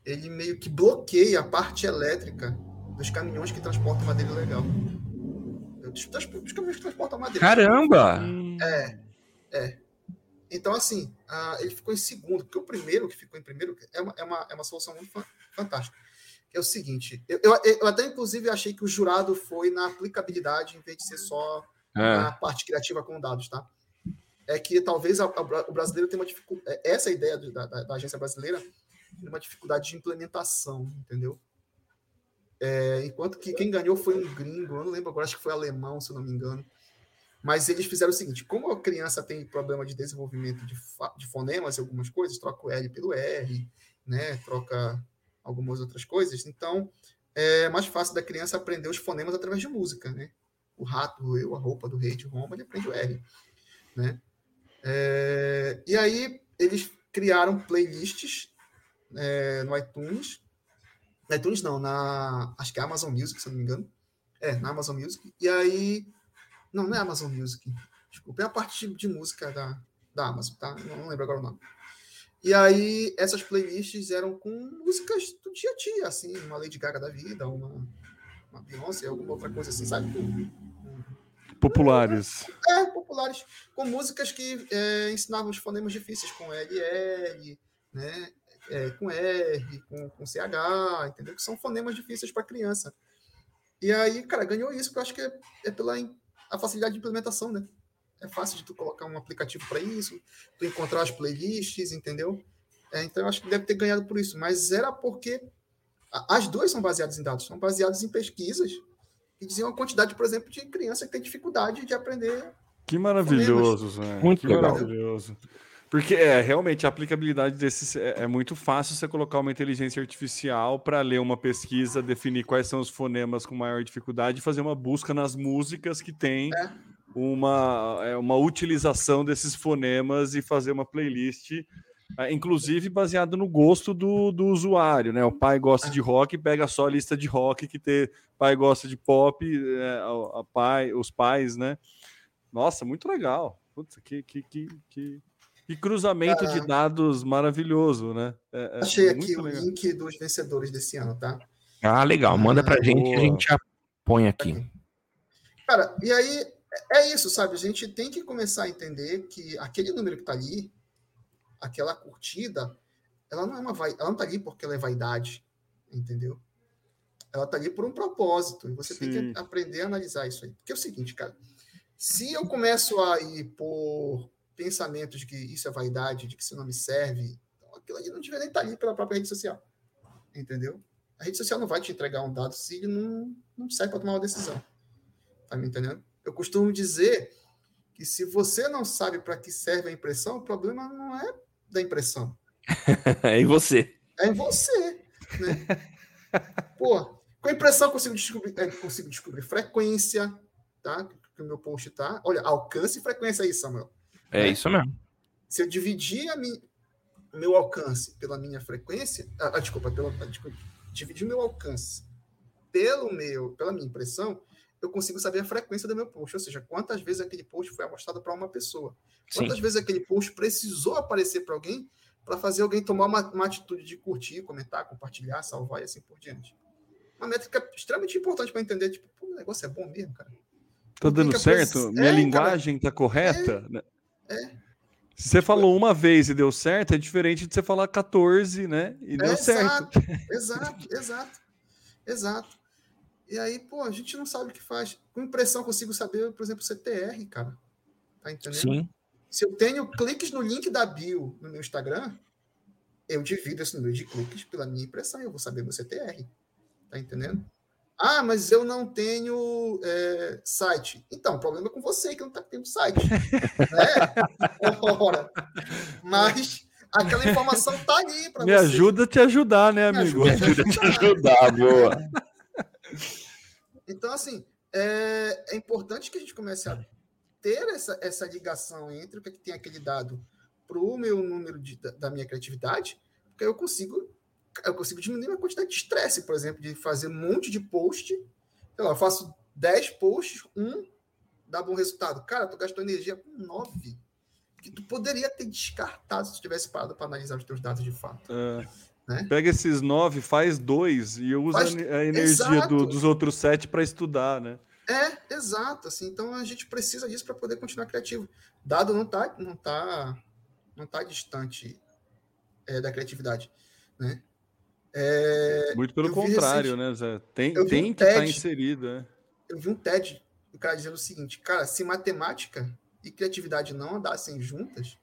Speaker 4: Ele meio que bloqueia a parte elétrica dos caminhões que transportam madeira legal dos, dos, dos caminhões que transportam madeira.
Speaker 5: Caramba!
Speaker 4: É, é. Então, assim, uh, ele ficou em segundo, porque o primeiro que ficou em primeiro é uma, é uma, é uma solução muito fantástica. É o seguinte, eu, eu, eu, até inclusive achei que o jurado foi na aplicabilidade em vez de ser só é. na parte criativa com dados, tá? É que talvez a, a, o brasileiro tenha uma dificuldade, é, essa ideia da, da, da agência brasileira tem uma dificuldade de implementação, entendeu? É, enquanto que quem ganhou foi um gringo, eu não lembro agora, acho que foi alemão, se eu não me engano. Mas eles fizeram o seguinte: como a criança tem problema de desenvolvimento de, de fonemas e algumas coisas, troca o L pelo R, né, troca algumas outras coisas, então é mais fácil da criança aprender os fonemas através de música, né? O rato, o eu, a roupa do rei de Roma, ele aprende o R, né? É, e aí eles criaram playlists é, no iTunes na iTunes não, na. Acho que é Amazon Music, se eu não me engano. É, na Amazon Music. E aí. Não, não é Amazon Music. Desculpa, é a parte de, de música da, da Amazon, tá? Não, não, lembro agora o nome. E aí, essas playlists eram com músicas do dia a dia, assim, uma Lady Gaga da vida, uma, uma Beyoncé, alguma outra coisa assim, sabe?
Speaker 3: Populares.
Speaker 4: É, populares. Com músicas que é, ensinavam os fonemas difíceis, com LL, né? É, com R, com, com CH, entendeu? Que são fonemas difíceis para criança. E aí, cara, ganhou isso, porque eu acho que é, é pela a facilidade de implementação, né? É fácil de tu colocar um aplicativo para isso, tu encontrar as playlists, entendeu? É, então eu acho que deve ter ganhado por isso, mas era porque as duas são baseadas em dados, são baseadas em pesquisas que diziam a quantidade, por exemplo, de criança que tem dificuldade de aprender.
Speaker 3: Que maravilhoso, Zé.
Speaker 5: Muito
Speaker 3: que
Speaker 5: legal.
Speaker 3: maravilhoso. Porque é, realmente a aplicabilidade desses é, é muito fácil você colocar uma inteligência artificial para ler uma pesquisa, definir quais são os fonemas com maior dificuldade e fazer uma busca nas músicas que tem é. uma, é, uma utilização desses fonemas e fazer uma playlist, é, inclusive baseado no gosto do, do usuário, né? O pai gosta de rock, pega só a lista de rock que tem, pai gosta de pop, é, a, a pai, os pais, né? Nossa, muito legal. Putz, que, que, que, que que cruzamento de dados maravilhoso, né?
Speaker 4: É, é achei aqui o legal. link dos vencedores desse ano, tá?
Speaker 5: Ah, legal. Manda pra ah, gente que a gente já põe aqui.
Speaker 4: Cara, e aí é isso, sabe? A gente tem que começar a entender que aquele número que tá ali aquela curtida, ela não é uma vai, ela não tá ali porque ela é vaidade, entendeu? Ela tá ali por um propósito, e você Sim. tem que aprender a analisar isso aí. Porque é o seguinte, cara, se eu começo a ir por pensamentos de que isso é vaidade, de que isso não me serve, então aquilo ali não deveria nem estar tá ali pela própria rede social, entendeu? A rede social não vai te entregar um dado se ele não, não serve para tomar uma decisão. Tá me entendendo? Eu costumo dizer que se você não sabe para que serve a impressão, o problema não é da impressão.
Speaker 5: é em você.
Speaker 4: É em você. Né? Pô, com a impressão eu consigo descobrir, é, consigo descobrir frequência, tá? Que o meu post tá. Olha, alcance e frequência aí, Samuel.
Speaker 5: É né? isso mesmo.
Speaker 4: Se eu dividir a minha, meu alcance pela minha frequência, ah, desculpa, pela, desculpa, dividir meu alcance pelo meu, pela minha impressão, eu consigo saber a frequência do meu post, ou seja, quantas vezes aquele post foi amostrado para uma pessoa, quantas Sim. vezes aquele post precisou aparecer para alguém para fazer alguém tomar uma, uma, atitude de curtir, comentar, compartilhar, salvar e assim por diante. Uma métrica extremamente importante para entender, tipo, o negócio é bom mesmo, cara.
Speaker 3: Tá dando certo? Minha é, linguagem cara, tá correta? É, né? É. Se você falou uma vez e deu certo, é diferente de você falar 14, né? E deu certo.
Speaker 4: Exato, exato, exato. E aí, pô, a gente não sabe o que faz. Com impressão, consigo saber, por exemplo, CTR, cara. Tá entendendo? Sim. Se eu tenho cliques no link da bio no meu Instagram, eu divido esse número de cliques pela minha impressão, eu vou saber meu CTR. Tá entendendo? Ah, mas eu não tenho é, site. Então, o problema é com você que não está tendo site. né? Ora, mas aquela informação tá ali para
Speaker 3: você. Me ajuda a te ajudar, né, amigo? Me ajuda a te ajudar, boa.
Speaker 4: Então, assim, é, é, importante que a gente comece a ter essa, essa ligação entre o que, é que tem aquele dado para o meu número de, da, da, minha criatividade, porque eu consigo eu consigo diminuir a quantidade de estresse, por exemplo, de fazer um monte de post. Sei lá, eu faço 10 posts, um dá bom resultado. Cara, tu gastou energia com 9 que tu poderia ter descartado se tu tivesse parado para analisar os teus dados de fato. É.
Speaker 3: Né? Pega esses nove, faz dois e usa faz... a energia do, dos outros sete para estudar, né?
Speaker 4: É, exato. Assim, então a gente precisa disso para poder continuar criativo. Dado não está não tá, não tá distante é, da criatividade, né?
Speaker 3: É, Muito pelo contrário, né, Zé? Tem, tem um que estar tá inserido, né?
Speaker 4: Eu vi um TED, o cara dizendo o seguinte, cara, se matemática e criatividade não andassem juntas,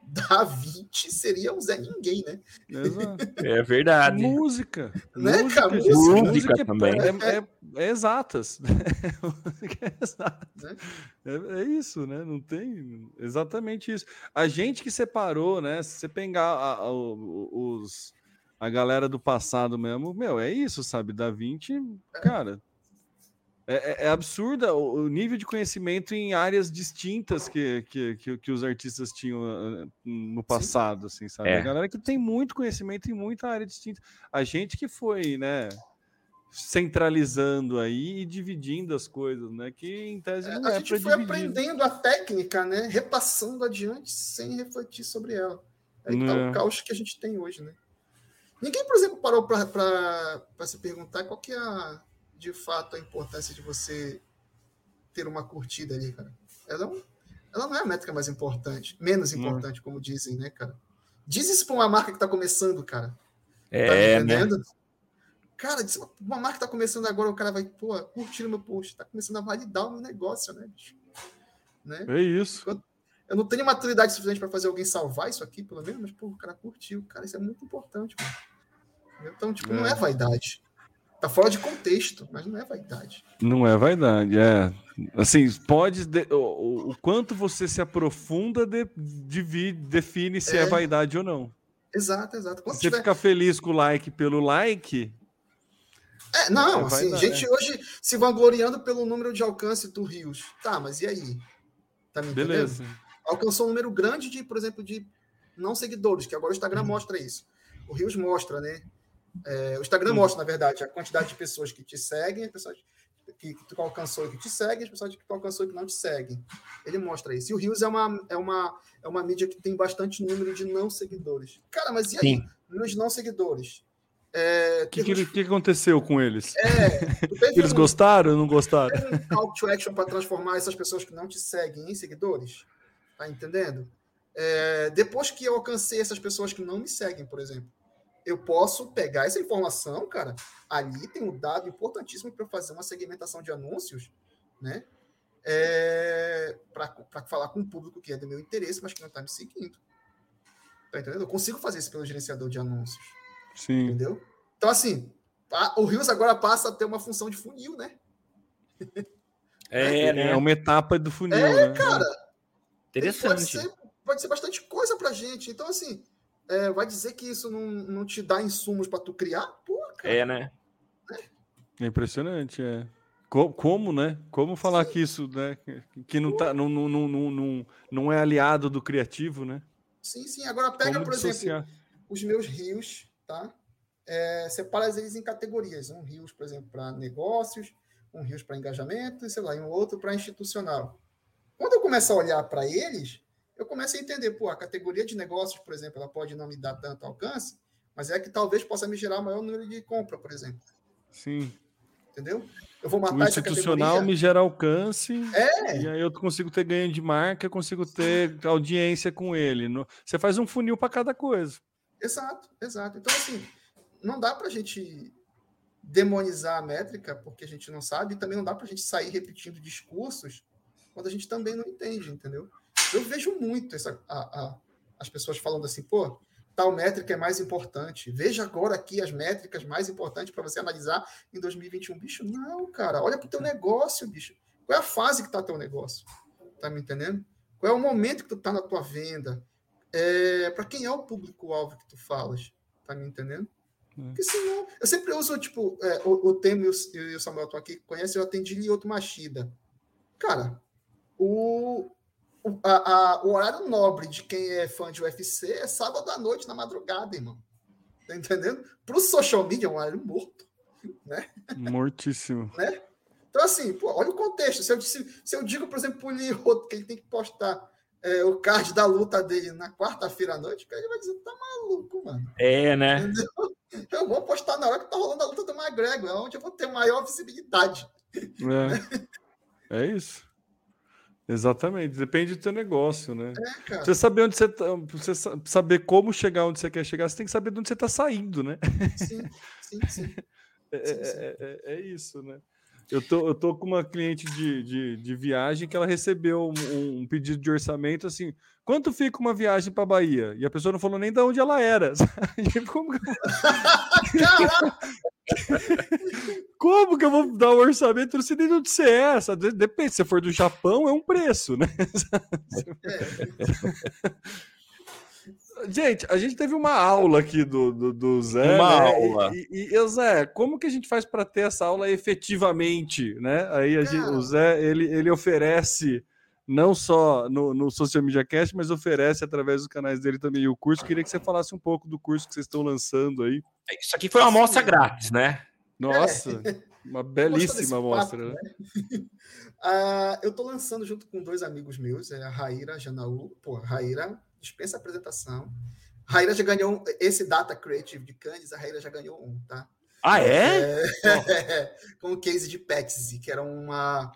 Speaker 4: Da 20 seria um Zé Ninguém, né?
Speaker 5: Exato. É verdade.
Speaker 3: Música.
Speaker 4: Né,
Speaker 3: música,
Speaker 4: cara? Música,
Speaker 3: música é também. É, é, é exatas. é. Né? É, é, isso, né? Não tem. Exatamente isso. A gente que separou, né? Se você pegar a, a, os, a galera do passado mesmo, meu, é isso, sabe? Da 20, é. cara é, é, é absurda o, nível de conhecimento em áreas distintas que, que, que, que os artistas tinham ah, no passado, Sim. assim, sabe? É. A galera que tem muito conhecimento em muita área distinta. A gente que foi, né, centralizando aí e dividindo as coisas, né? Que em tese
Speaker 4: é, não é, a gente foi dividir. aprendendo a técnica, né? Repassando adiante sem refletir sobre ela. Aí tá o caos que a gente tem hoje, né? Ninguém, por exemplo, parou para se perguntar qual que é a de fato a importância de você ter uma curtida ali, cara. Ela não, ela não é a métrica mais importante, menos importante, não. como dizem, né, cara? Diz isso para uma marca que está começando, cara.
Speaker 5: É, tá né? entendendo? Né?
Speaker 4: Cara, uma marca que tá começando agora, o cara vai, pô, curtir o meu post, tá começando a validar o meu negócio, né, bicho?
Speaker 3: Né? É isso.
Speaker 4: Eu, eu não tenho maturidade suficiente para fazer alguém salvar isso aqui, pelo menos, mas, pô, o cara curtiu. Cara, isso é muito importante, mano. Então, tipo, é. não é vaidade. Tá fora de contexto, mas não é vaidade.
Speaker 3: Não é vaidade, é. Assim, pode. De, o, quanto você se aprofunda de, de, define se é. é. vaidade ou não.
Speaker 4: Exato, exato.
Speaker 3: Quando se tiver... você ficar feliz com o like pelo like.
Speaker 4: É, não, é assim, gente é. hoje se vangloriando pelo número de alcance do Rios. Tá, mas e aí? Tá me Beleza. Alcançou um número grande de, por exemplo, de não seguidores, que agora o Instagram uhum. mostra isso. O Rios mostra, né? É, o Instagram mostra, na verdade, a quantidade de pessoas que te seguem, as pessoas que, que tu alcançou e que te seguem, as pessoas que tu alcançou e que não te seguem. Ele mostra isso. E o Rios é uma, é uma, é uma mídia que tem bastante número de não seguidores. Cara, mas e aí? Sim. De não seguidores.
Speaker 3: O é, que, que, que, aconteceu com eles? É, eles um, gostaram ou não gostaram?
Speaker 4: Tem um call to action para transformar essas pessoas que não te seguem em seguidores? Tá entendendo? É, depois que eu alcancei essas pessoas que não me seguem, por exemplo, eu posso pegar essa informação, cara. Ali tem um dado importantíssimo para fazer uma segmentação de anúncios, né? É, para falar com o público que é do meu interesse, mas que não está me seguindo. Tá entendendo? Eu consigo fazer isso pelo gerenciador de anúncios.
Speaker 3: Sim.
Speaker 4: Entendeu? Então, assim, o Rios agora passa a ter uma função de funil, né?
Speaker 3: É, né? é uma etapa do funil.
Speaker 4: É,
Speaker 3: né?
Speaker 4: cara.
Speaker 5: Interessante.
Speaker 4: Pode ser, pode ser bastante coisa pra gente. Então, assim, é, vai dizer que isso não, não te dá insumos para tu criar? Pô, cara.
Speaker 5: É, né?
Speaker 3: É impressionante, é. Como, né? Como falar Sim. que isso, né? Que não, tá, não, não, não, não, não é aliado do criativo, né?
Speaker 4: Sim, sim. Agora pega, Como por dissociar? exemplo, os meus rios, tá? É, separa eles em categorias. Um rios, por exemplo, para negócios, um rios para engajamento, e sei lá, e um outro para institucional. Quando eu começo a olhar para eles, eu começo a entender, pô, a categoria de negócios, por exemplo, ela pode não me dar tanto alcance, mas é que talvez possa me gerar maior número de compra, por exemplo.
Speaker 3: Sim.
Speaker 4: Entendeu? Eu vou matar
Speaker 3: o institucional me gera alcance,
Speaker 4: é.
Speaker 3: e aí eu consigo ter ganho de marca, eu consigo ter audiência com ele. Você faz um funil para cada coisa.
Speaker 4: Exato, exato. Então, assim, não dá para a gente demonizar a métrica porque a gente não sabe, e também não dá para a gente sair repetindo discursos quando a gente também não entende, entendeu? Eu vejo muito essa, a, a, as pessoas falando assim, pô, tal métrica é mais importante. Veja agora aqui as métricas mais importantes para você analisar em 2021. Bicho, não, cara, olha para o teu negócio, bicho. Qual é a fase que está teu negócio? Tá me entendendo? Qual é o momento que tu está na tua venda? É, para quem é o público-alvo que tu falas? Tá me entendendo? É. Porque senão, eu sempre uso, tipo, é, o, o Temo e o, Samuel estão aqui, conhece, eu atendi Lioto Machida. Cara, o, a, a, o horário nobre de quem é fã de UFC é sábado à noite, na madrugada, irmão. Tá entendendo? Para o social media é um horário morto. Né?
Speaker 3: Mortíssimo.
Speaker 4: né? Então, assim, pô, olha o contexto. Se eu, se, se eu digo, por exemplo, para o Lioto que ele tem que postar é, o card da luta dele na quarta-feira à noite, ele vai dizer, tá maluco, mano.
Speaker 5: É, né?
Speaker 4: Entendeu? Eu vou postar na hora que tá rolando a luta do McGregor, é onde eu vou ter maior visibilidade.
Speaker 3: É, é isso. Exatamente, depende do teu negócio, né?
Speaker 4: É,
Speaker 3: você saber onde você tá, você saber como chegar onde você quer chegar, você tem que saber de onde você está saindo, né?
Speaker 4: Sim, sim, sim.
Speaker 3: É, sim, sim. É, é, é, isso, né? Eu tô, eu tô com uma cliente de, de, de viagem que ela recebeu um, um, pedido de orçamento assim: quanto fica uma viagem para Bahia? E a pessoa não falou nem de onde ela era. Como que eu... Como que eu vou dar um orçamento? Não sei nem de onde você é. Depende, se for do Japão, é um preço, né? Gente, a gente teve uma aula aqui do, do, do Zé.
Speaker 5: Uma
Speaker 3: né?
Speaker 5: aula.
Speaker 3: E, e, e, Zé, como que a gente faz para ter essa aula efetivamente, né? Aí gente, o Zé, ele, ele oferece não só no, no Social Media Cast, mas oferece através dos canais dele também o curso. Queria que você falasse um pouco do curso que vocês estão lançando aí.
Speaker 5: Isso aqui foi uma amostra grátis, né?
Speaker 3: Nossa, é. uma belíssima amostra. Né?
Speaker 4: uh, eu estou lançando junto com dois amigos meus, é a Raíra Janaú. Pô, Raíra dispensa a apresentação. A Raíra já ganhou esse Data Creative de Candice, a Raíra já ganhou um, tá?
Speaker 5: Ah, é?
Speaker 4: é com o case de Petsy, que era uma,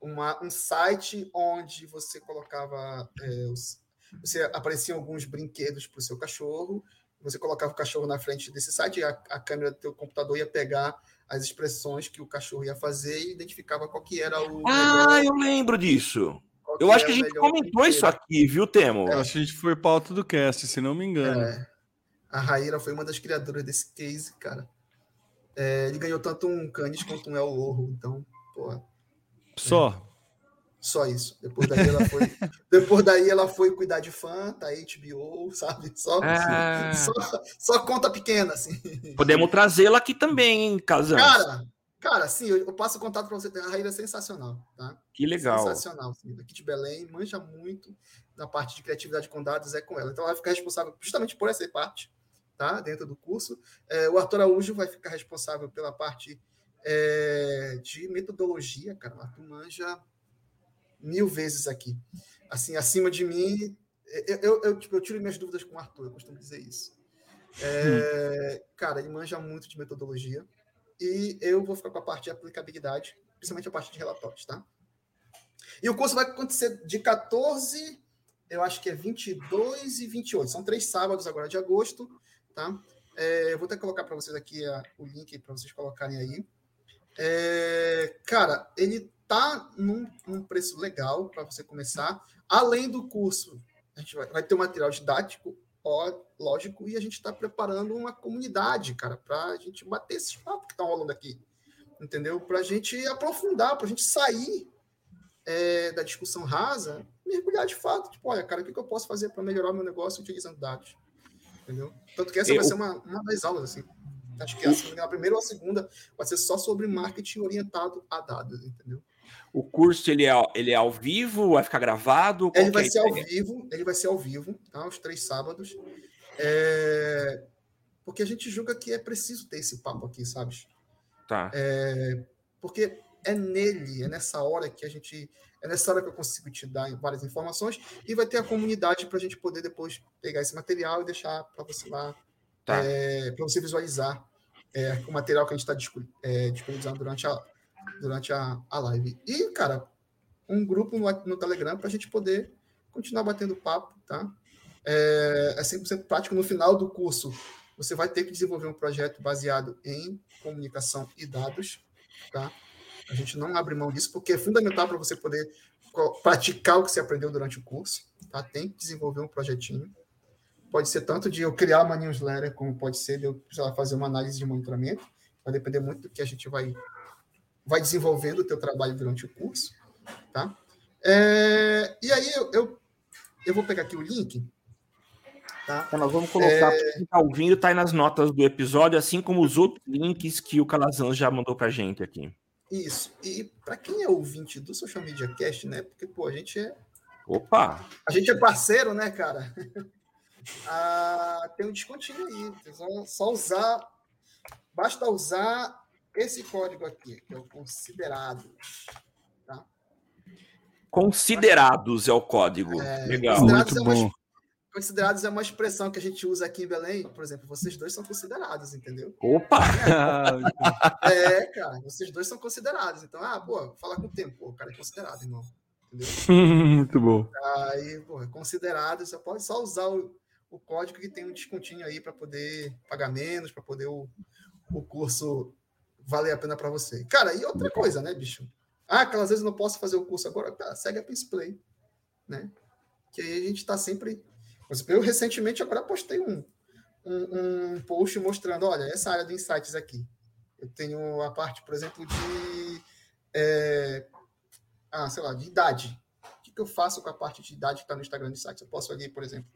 Speaker 4: uma, um site onde você colocava. É, os, você apareciam alguns brinquedos para o seu cachorro, você colocava o cachorro na frente desse site e a, a câmera do teu computador ia pegar as expressões que o cachorro ia fazer e identificava qual que era o.
Speaker 5: Ah, melhor... eu lembro disso. Eu acho que a gente comentou isso aqui, viu, Temo?
Speaker 3: É. Acho que a gente foi pauta do cast, se não me engano. É.
Speaker 4: A Raíra foi uma das criadoras desse case, cara. É, ele ganhou tanto um Canis quanto um El Oro, então, porra.
Speaker 3: Só.
Speaker 4: Só isso. Depois daí ela foi, depois daí ela foi cuidar de fã, tá HBO, sabe? Só, ah. só, só, conta pequena, assim.
Speaker 5: Podemos trazê-la aqui também, hein, Casão?
Speaker 4: Cara, Cara, sim, eu, passo o contato para você. A Raíra é sensacional, tá?
Speaker 5: Que legal.
Speaker 4: Sensacional, sim. Daqui de Belém, manja muito na parte de criatividade com dados, é com ela. Então, ela vai ficar responsável justamente por essa parte, tá? Dentro do curso. É, o Arthur Araújo vai ficar responsável pela parte é, de metodologia, cara. O Arthur manja mil vezes aqui. Assim, acima de mim, eu, eu, eu, tipo, eu tiro minhas dúvidas com o Arthur, eu costumo dizer isso. É. Cara, ele manja muito de metodologia e eu vou ficar com a parte de aplicabilidade, principalmente a parte de relatórios, tá? E o curso vai acontecer de 14 eu acho que é 22 e 28. São três sábados agora de agosto, tá? É, eu vou até colocar para vocês aqui a, o link para vocês colocarem aí. É, cara, ele tá num, num preço legal para você começar. Além do curso, a gente vai, vai ter um material didático, ó, lógico, e a gente está preparando uma comunidade, cara, para a gente bater esses papos que estão rolando aqui. Entendeu? Para a gente aprofundar, para a gente sair é, da discussão rasa, mergulhar de fato. Tipo, olha, cara, o que eu posso fazer para melhorar meu negócio utilizando dados? Entendeu? Tanto que essa eu... vai ser uma, uma das aulas, assim. Acho que a, a primeira ou a segunda vai ser só sobre marketing orientado a dados, entendeu?
Speaker 5: O curso ele é, ele é ao vivo, vai ficar gravado?
Speaker 4: Ele vai é ser ao vivo, ele vai ser ao vivo, tá? Os três sábados. É... Porque a gente julga que é preciso ter esse papo aqui, sabe?
Speaker 5: Tá.
Speaker 4: É... Porque é nele, é nessa hora que a gente. É nessa hora que eu consigo te dar várias informações e vai ter a comunidade para a gente poder depois pegar esse material e deixar para você lá, tá. é, para você visualizar é, o material que a gente está é, disponibilizando durante a, durante a, a live. E, cara, um grupo no, no Telegram para a gente poder continuar batendo papo, tá? É, é 100% prático. No final do curso, você vai ter que desenvolver um projeto baseado em comunicação e dados, tá? A gente não abre mão disso, porque é fundamental para você poder praticar o que você aprendeu durante o curso, tá? Tem que desenvolver um projetinho. Pode ser tanto de eu criar uma newsletter, como pode ser de eu precisar fazer uma análise de monitoramento. Vai depender muito do que a gente vai vai desenvolvendo o teu trabalho durante o curso, tá? É, e aí eu, eu, eu, vou pegar aqui o link.
Speaker 5: Tá? Então, nós vamos colocar, é... quem está ouvindo, está aí nas notas do episódio, assim como os outros links que o Calazan já mandou para gente aqui.
Speaker 4: Isso. E para quem é ouvinte do Social Media Cast, né? Porque, pô, a gente é.
Speaker 5: Opa!
Speaker 4: A gente é parceiro, né, cara? Ah, tem um descontinho aí. Só, só usar. Basta usar esse código aqui, que é o considerado, tá?
Speaker 5: Considerados é o código. É, Legal.
Speaker 3: Muito é bom. Uma,
Speaker 4: considerados é uma expressão que a gente usa aqui em Belém. Por exemplo, vocês dois são considerados, entendeu?
Speaker 5: Opa!
Speaker 4: É, é cara, vocês dois são considerados. Então, ah, boa, fala com o tempo. Pô, o cara é considerado, irmão. Entendeu?
Speaker 3: Muito bom.
Speaker 4: Aí, pô, é considerado, você pode só usar o, o código que tem um descontinho aí para poder pagar menos, para poder o, o curso valer a pena para você. Cara, e outra coisa, né, bicho? Ah, aquelas vezes eu não posso fazer o curso agora, tá, segue a Play, né? Que aí a gente está sempre. Eu recentemente agora postei um, um, um, post mostrando, olha, essa área de insights aqui. Eu tenho a parte, por exemplo, de. É, ah, sei lá, de idade. O que, que eu faço com a parte de idade que está no Instagram de insights? Eu posso ali, por exemplo,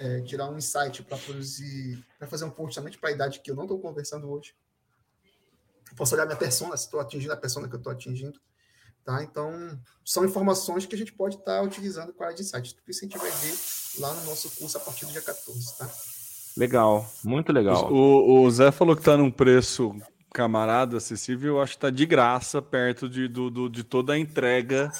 Speaker 4: é, tirar um insight para produzir, para fazer um post somente para a idade que eu não estou conversando hoje posso olhar minha persona, se estou atingindo a persona que eu estou atingindo. Tá? Então, são informações que a gente pode estar tá utilizando com a área de insights. Tudo isso a gente vai ver lá no nosso curso a partir do dia 14. Tá?
Speaker 5: Legal, muito legal.
Speaker 3: O, o Zé falou que está num preço camarada acessível, eu acho que está de graça perto de, do, do, de toda a entrega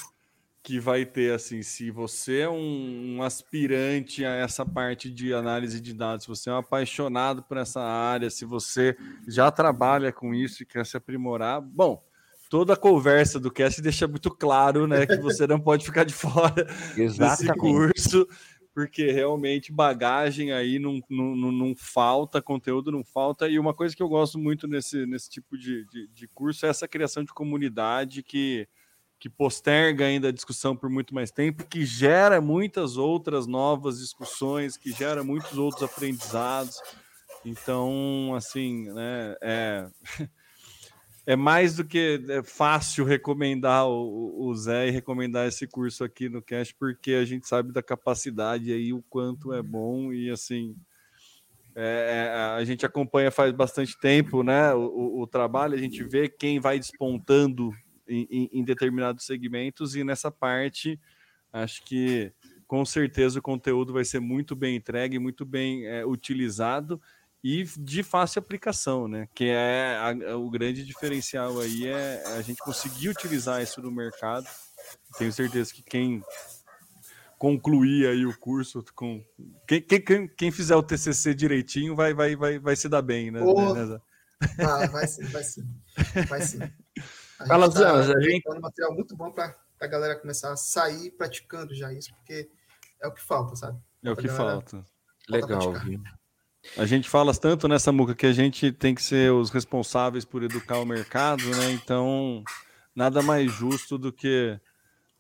Speaker 3: que vai ter assim, se você é um, um, aspirante a essa parte de análise de dados, se você é um apaixonado por essa área, se você já trabalha com isso e quer se aprimorar, bom, toda a conversa do cast deixa muito claro, né, que você não pode ficar de fora desse curso, porque realmente bagagem aí não, não, não, falta, conteúdo não falta, e uma coisa que eu gosto muito nesse, nesse tipo de, de, de curso é essa criação de comunidade que que posterga ainda a discussão por muito mais tempo, que gera muitas outras novas discussões, que gera muitos outros aprendizados. Então, assim, né, é, é mais do que é fácil recomendar o, o Zé e recomendar esse curso aqui no Cast, porque a gente sabe da capacidade aí, o quanto é bom e assim. É, é a gente acompanha faz bastante tempo, né? O, o trabalho, a gente vê quem vai despontando em, em, determinados segmentos, e nessa parte, acho que com certeza o conteúdo vai ser muito bem entregue, muito bem é, utilizado e de fácil aplicação, né? Que é a, o grande diferencial aí é a gente conseguir utilizar isso no mercado. Tenho certeza que quem concluir aí o curso com quem, quem, quem fizer o TCC direitinho vai vai vai, vai se dar bem, né?
Speaker 4: Oh, ah, vai sim, vai sim, vai sim.
Speaker 5: Fala, tá a gente
Speaker 4: um material muito bom para a galera começar a sair praticando já isso, porque é o que falta, sabe?
Speaker 3: É o que falta.
Speaker 2: Legal,
Speaker 3: A gente fala tanto nessa muca que a gente tem que ser os responsáveis por educar o mercado, né? Então, nada mais justo do que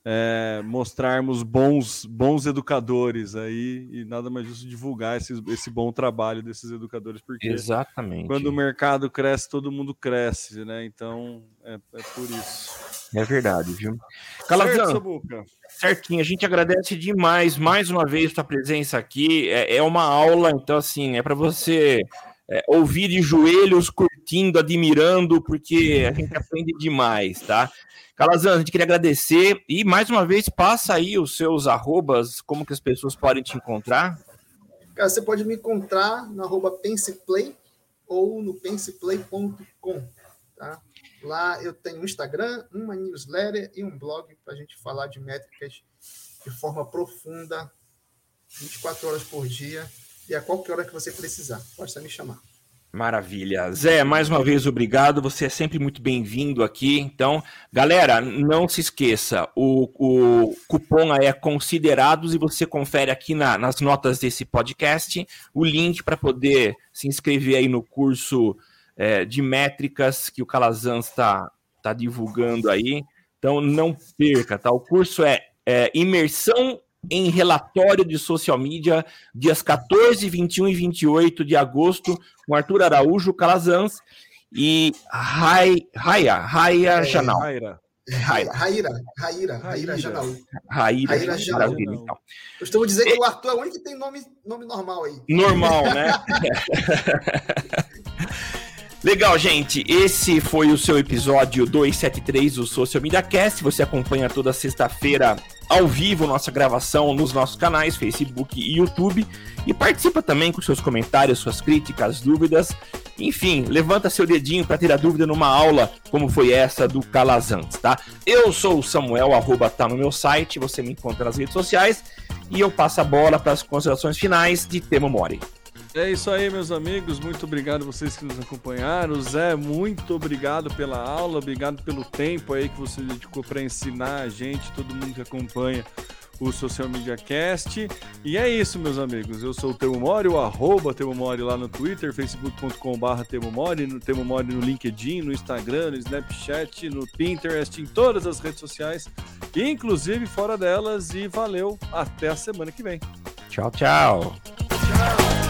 Speaker 3: é, mostrarmos bons, bons educadores aí e nada mais justo divulgar esse, esse bom trabalho desses educadores, porque
Speaker 2: Exatamente.
Speaker 3: quando o mercado cresce, todo mundo cresce, né? Então é, é por isso.
Speaker 2: É verdade, viu? Calazão, certinho, a gente agradece demais mais uma vez sua presença aqui. É, é uma aula, então assim, é para você é, ouvir de joelhos, curtindo, admirando, porque a gente aprende demais, tá? Calazan, a gente queria agradecer e mais uma vez passa aí os seus arrobas, como que as pessoas podem te encontrar?
Speaker 4: Cara, você pode me encontrar no arroba penseplay ou no penseplay.com, tá? Lá eu tenho um Instagram, uma newsletter e um blog para a gente falar de métricas de forma profunda, 24 horas por dia e a qualquer hora que você precisar. Pode me chamar.
Speaker 2: Maravilha. Zé, mais uma vez, obrigado. Você é sempre muito bem-vindo aqui. Então, galera, não se esqueça, o, o cupom é considerados e você confere aqui na, nas notas desse podcast o link para poder se inscrever aí no curso é, de métricas que o Calazan está tá divulgando aí. Então, não perca, tá? O curso é, é Imersão em relatório de social media, dias 14, 21 e 28 de agosto, com Arthur Araújo Calazans e Rai, Raia, Raia é, Janal.
Speaker 4: Raira. Raira, Raira, Raira, Raira Janal.
Speaker 2: Raira,
Speaker 4: Raira Janal. Então. Estou dizendo que o Arthur é o único que tem nome, nome normal aí.
Speaker 2: Normal, né? Legal, gente. Esse foi o seu episódio 273 do Social Media Cast. Você acompanha toda sexta-feira ao vivo nossa gravação nos nossos canais Facebook e YouTube e participa também com seus comentários, suas críticas, dúvidas. Enfim, levanta seu dedinho para ter a dúvida numa aula como foi essa do Calazans, tá? Eu sou o Samuel, arroba tá no meu site, você me encontra nas redes sociais e eu passo a bola para as considerações finais de Temo Mori.
Speaker 3: É isso aí, meus amigos. Muito obrigado a vocês que nos acompanharam. Zé, muito obrigado pela aula, obrigado pelo tempo aí que você dedicou para ensinar a gente, todo mundo que acompanha o Social Media Cast. E é isso, meus amigos. Eu sou o Temo Mori, o arroba Temo Mori lá no Twitter, facebook.com.br Temo Mori, no Temo Mori no LinkedIn, no Instagram, no Snapchat, no Pinterest, em todas as redes sociais, inclusive fora delas. E valeu, até a semana que vem.
Speaker 2: Tchau, tchau.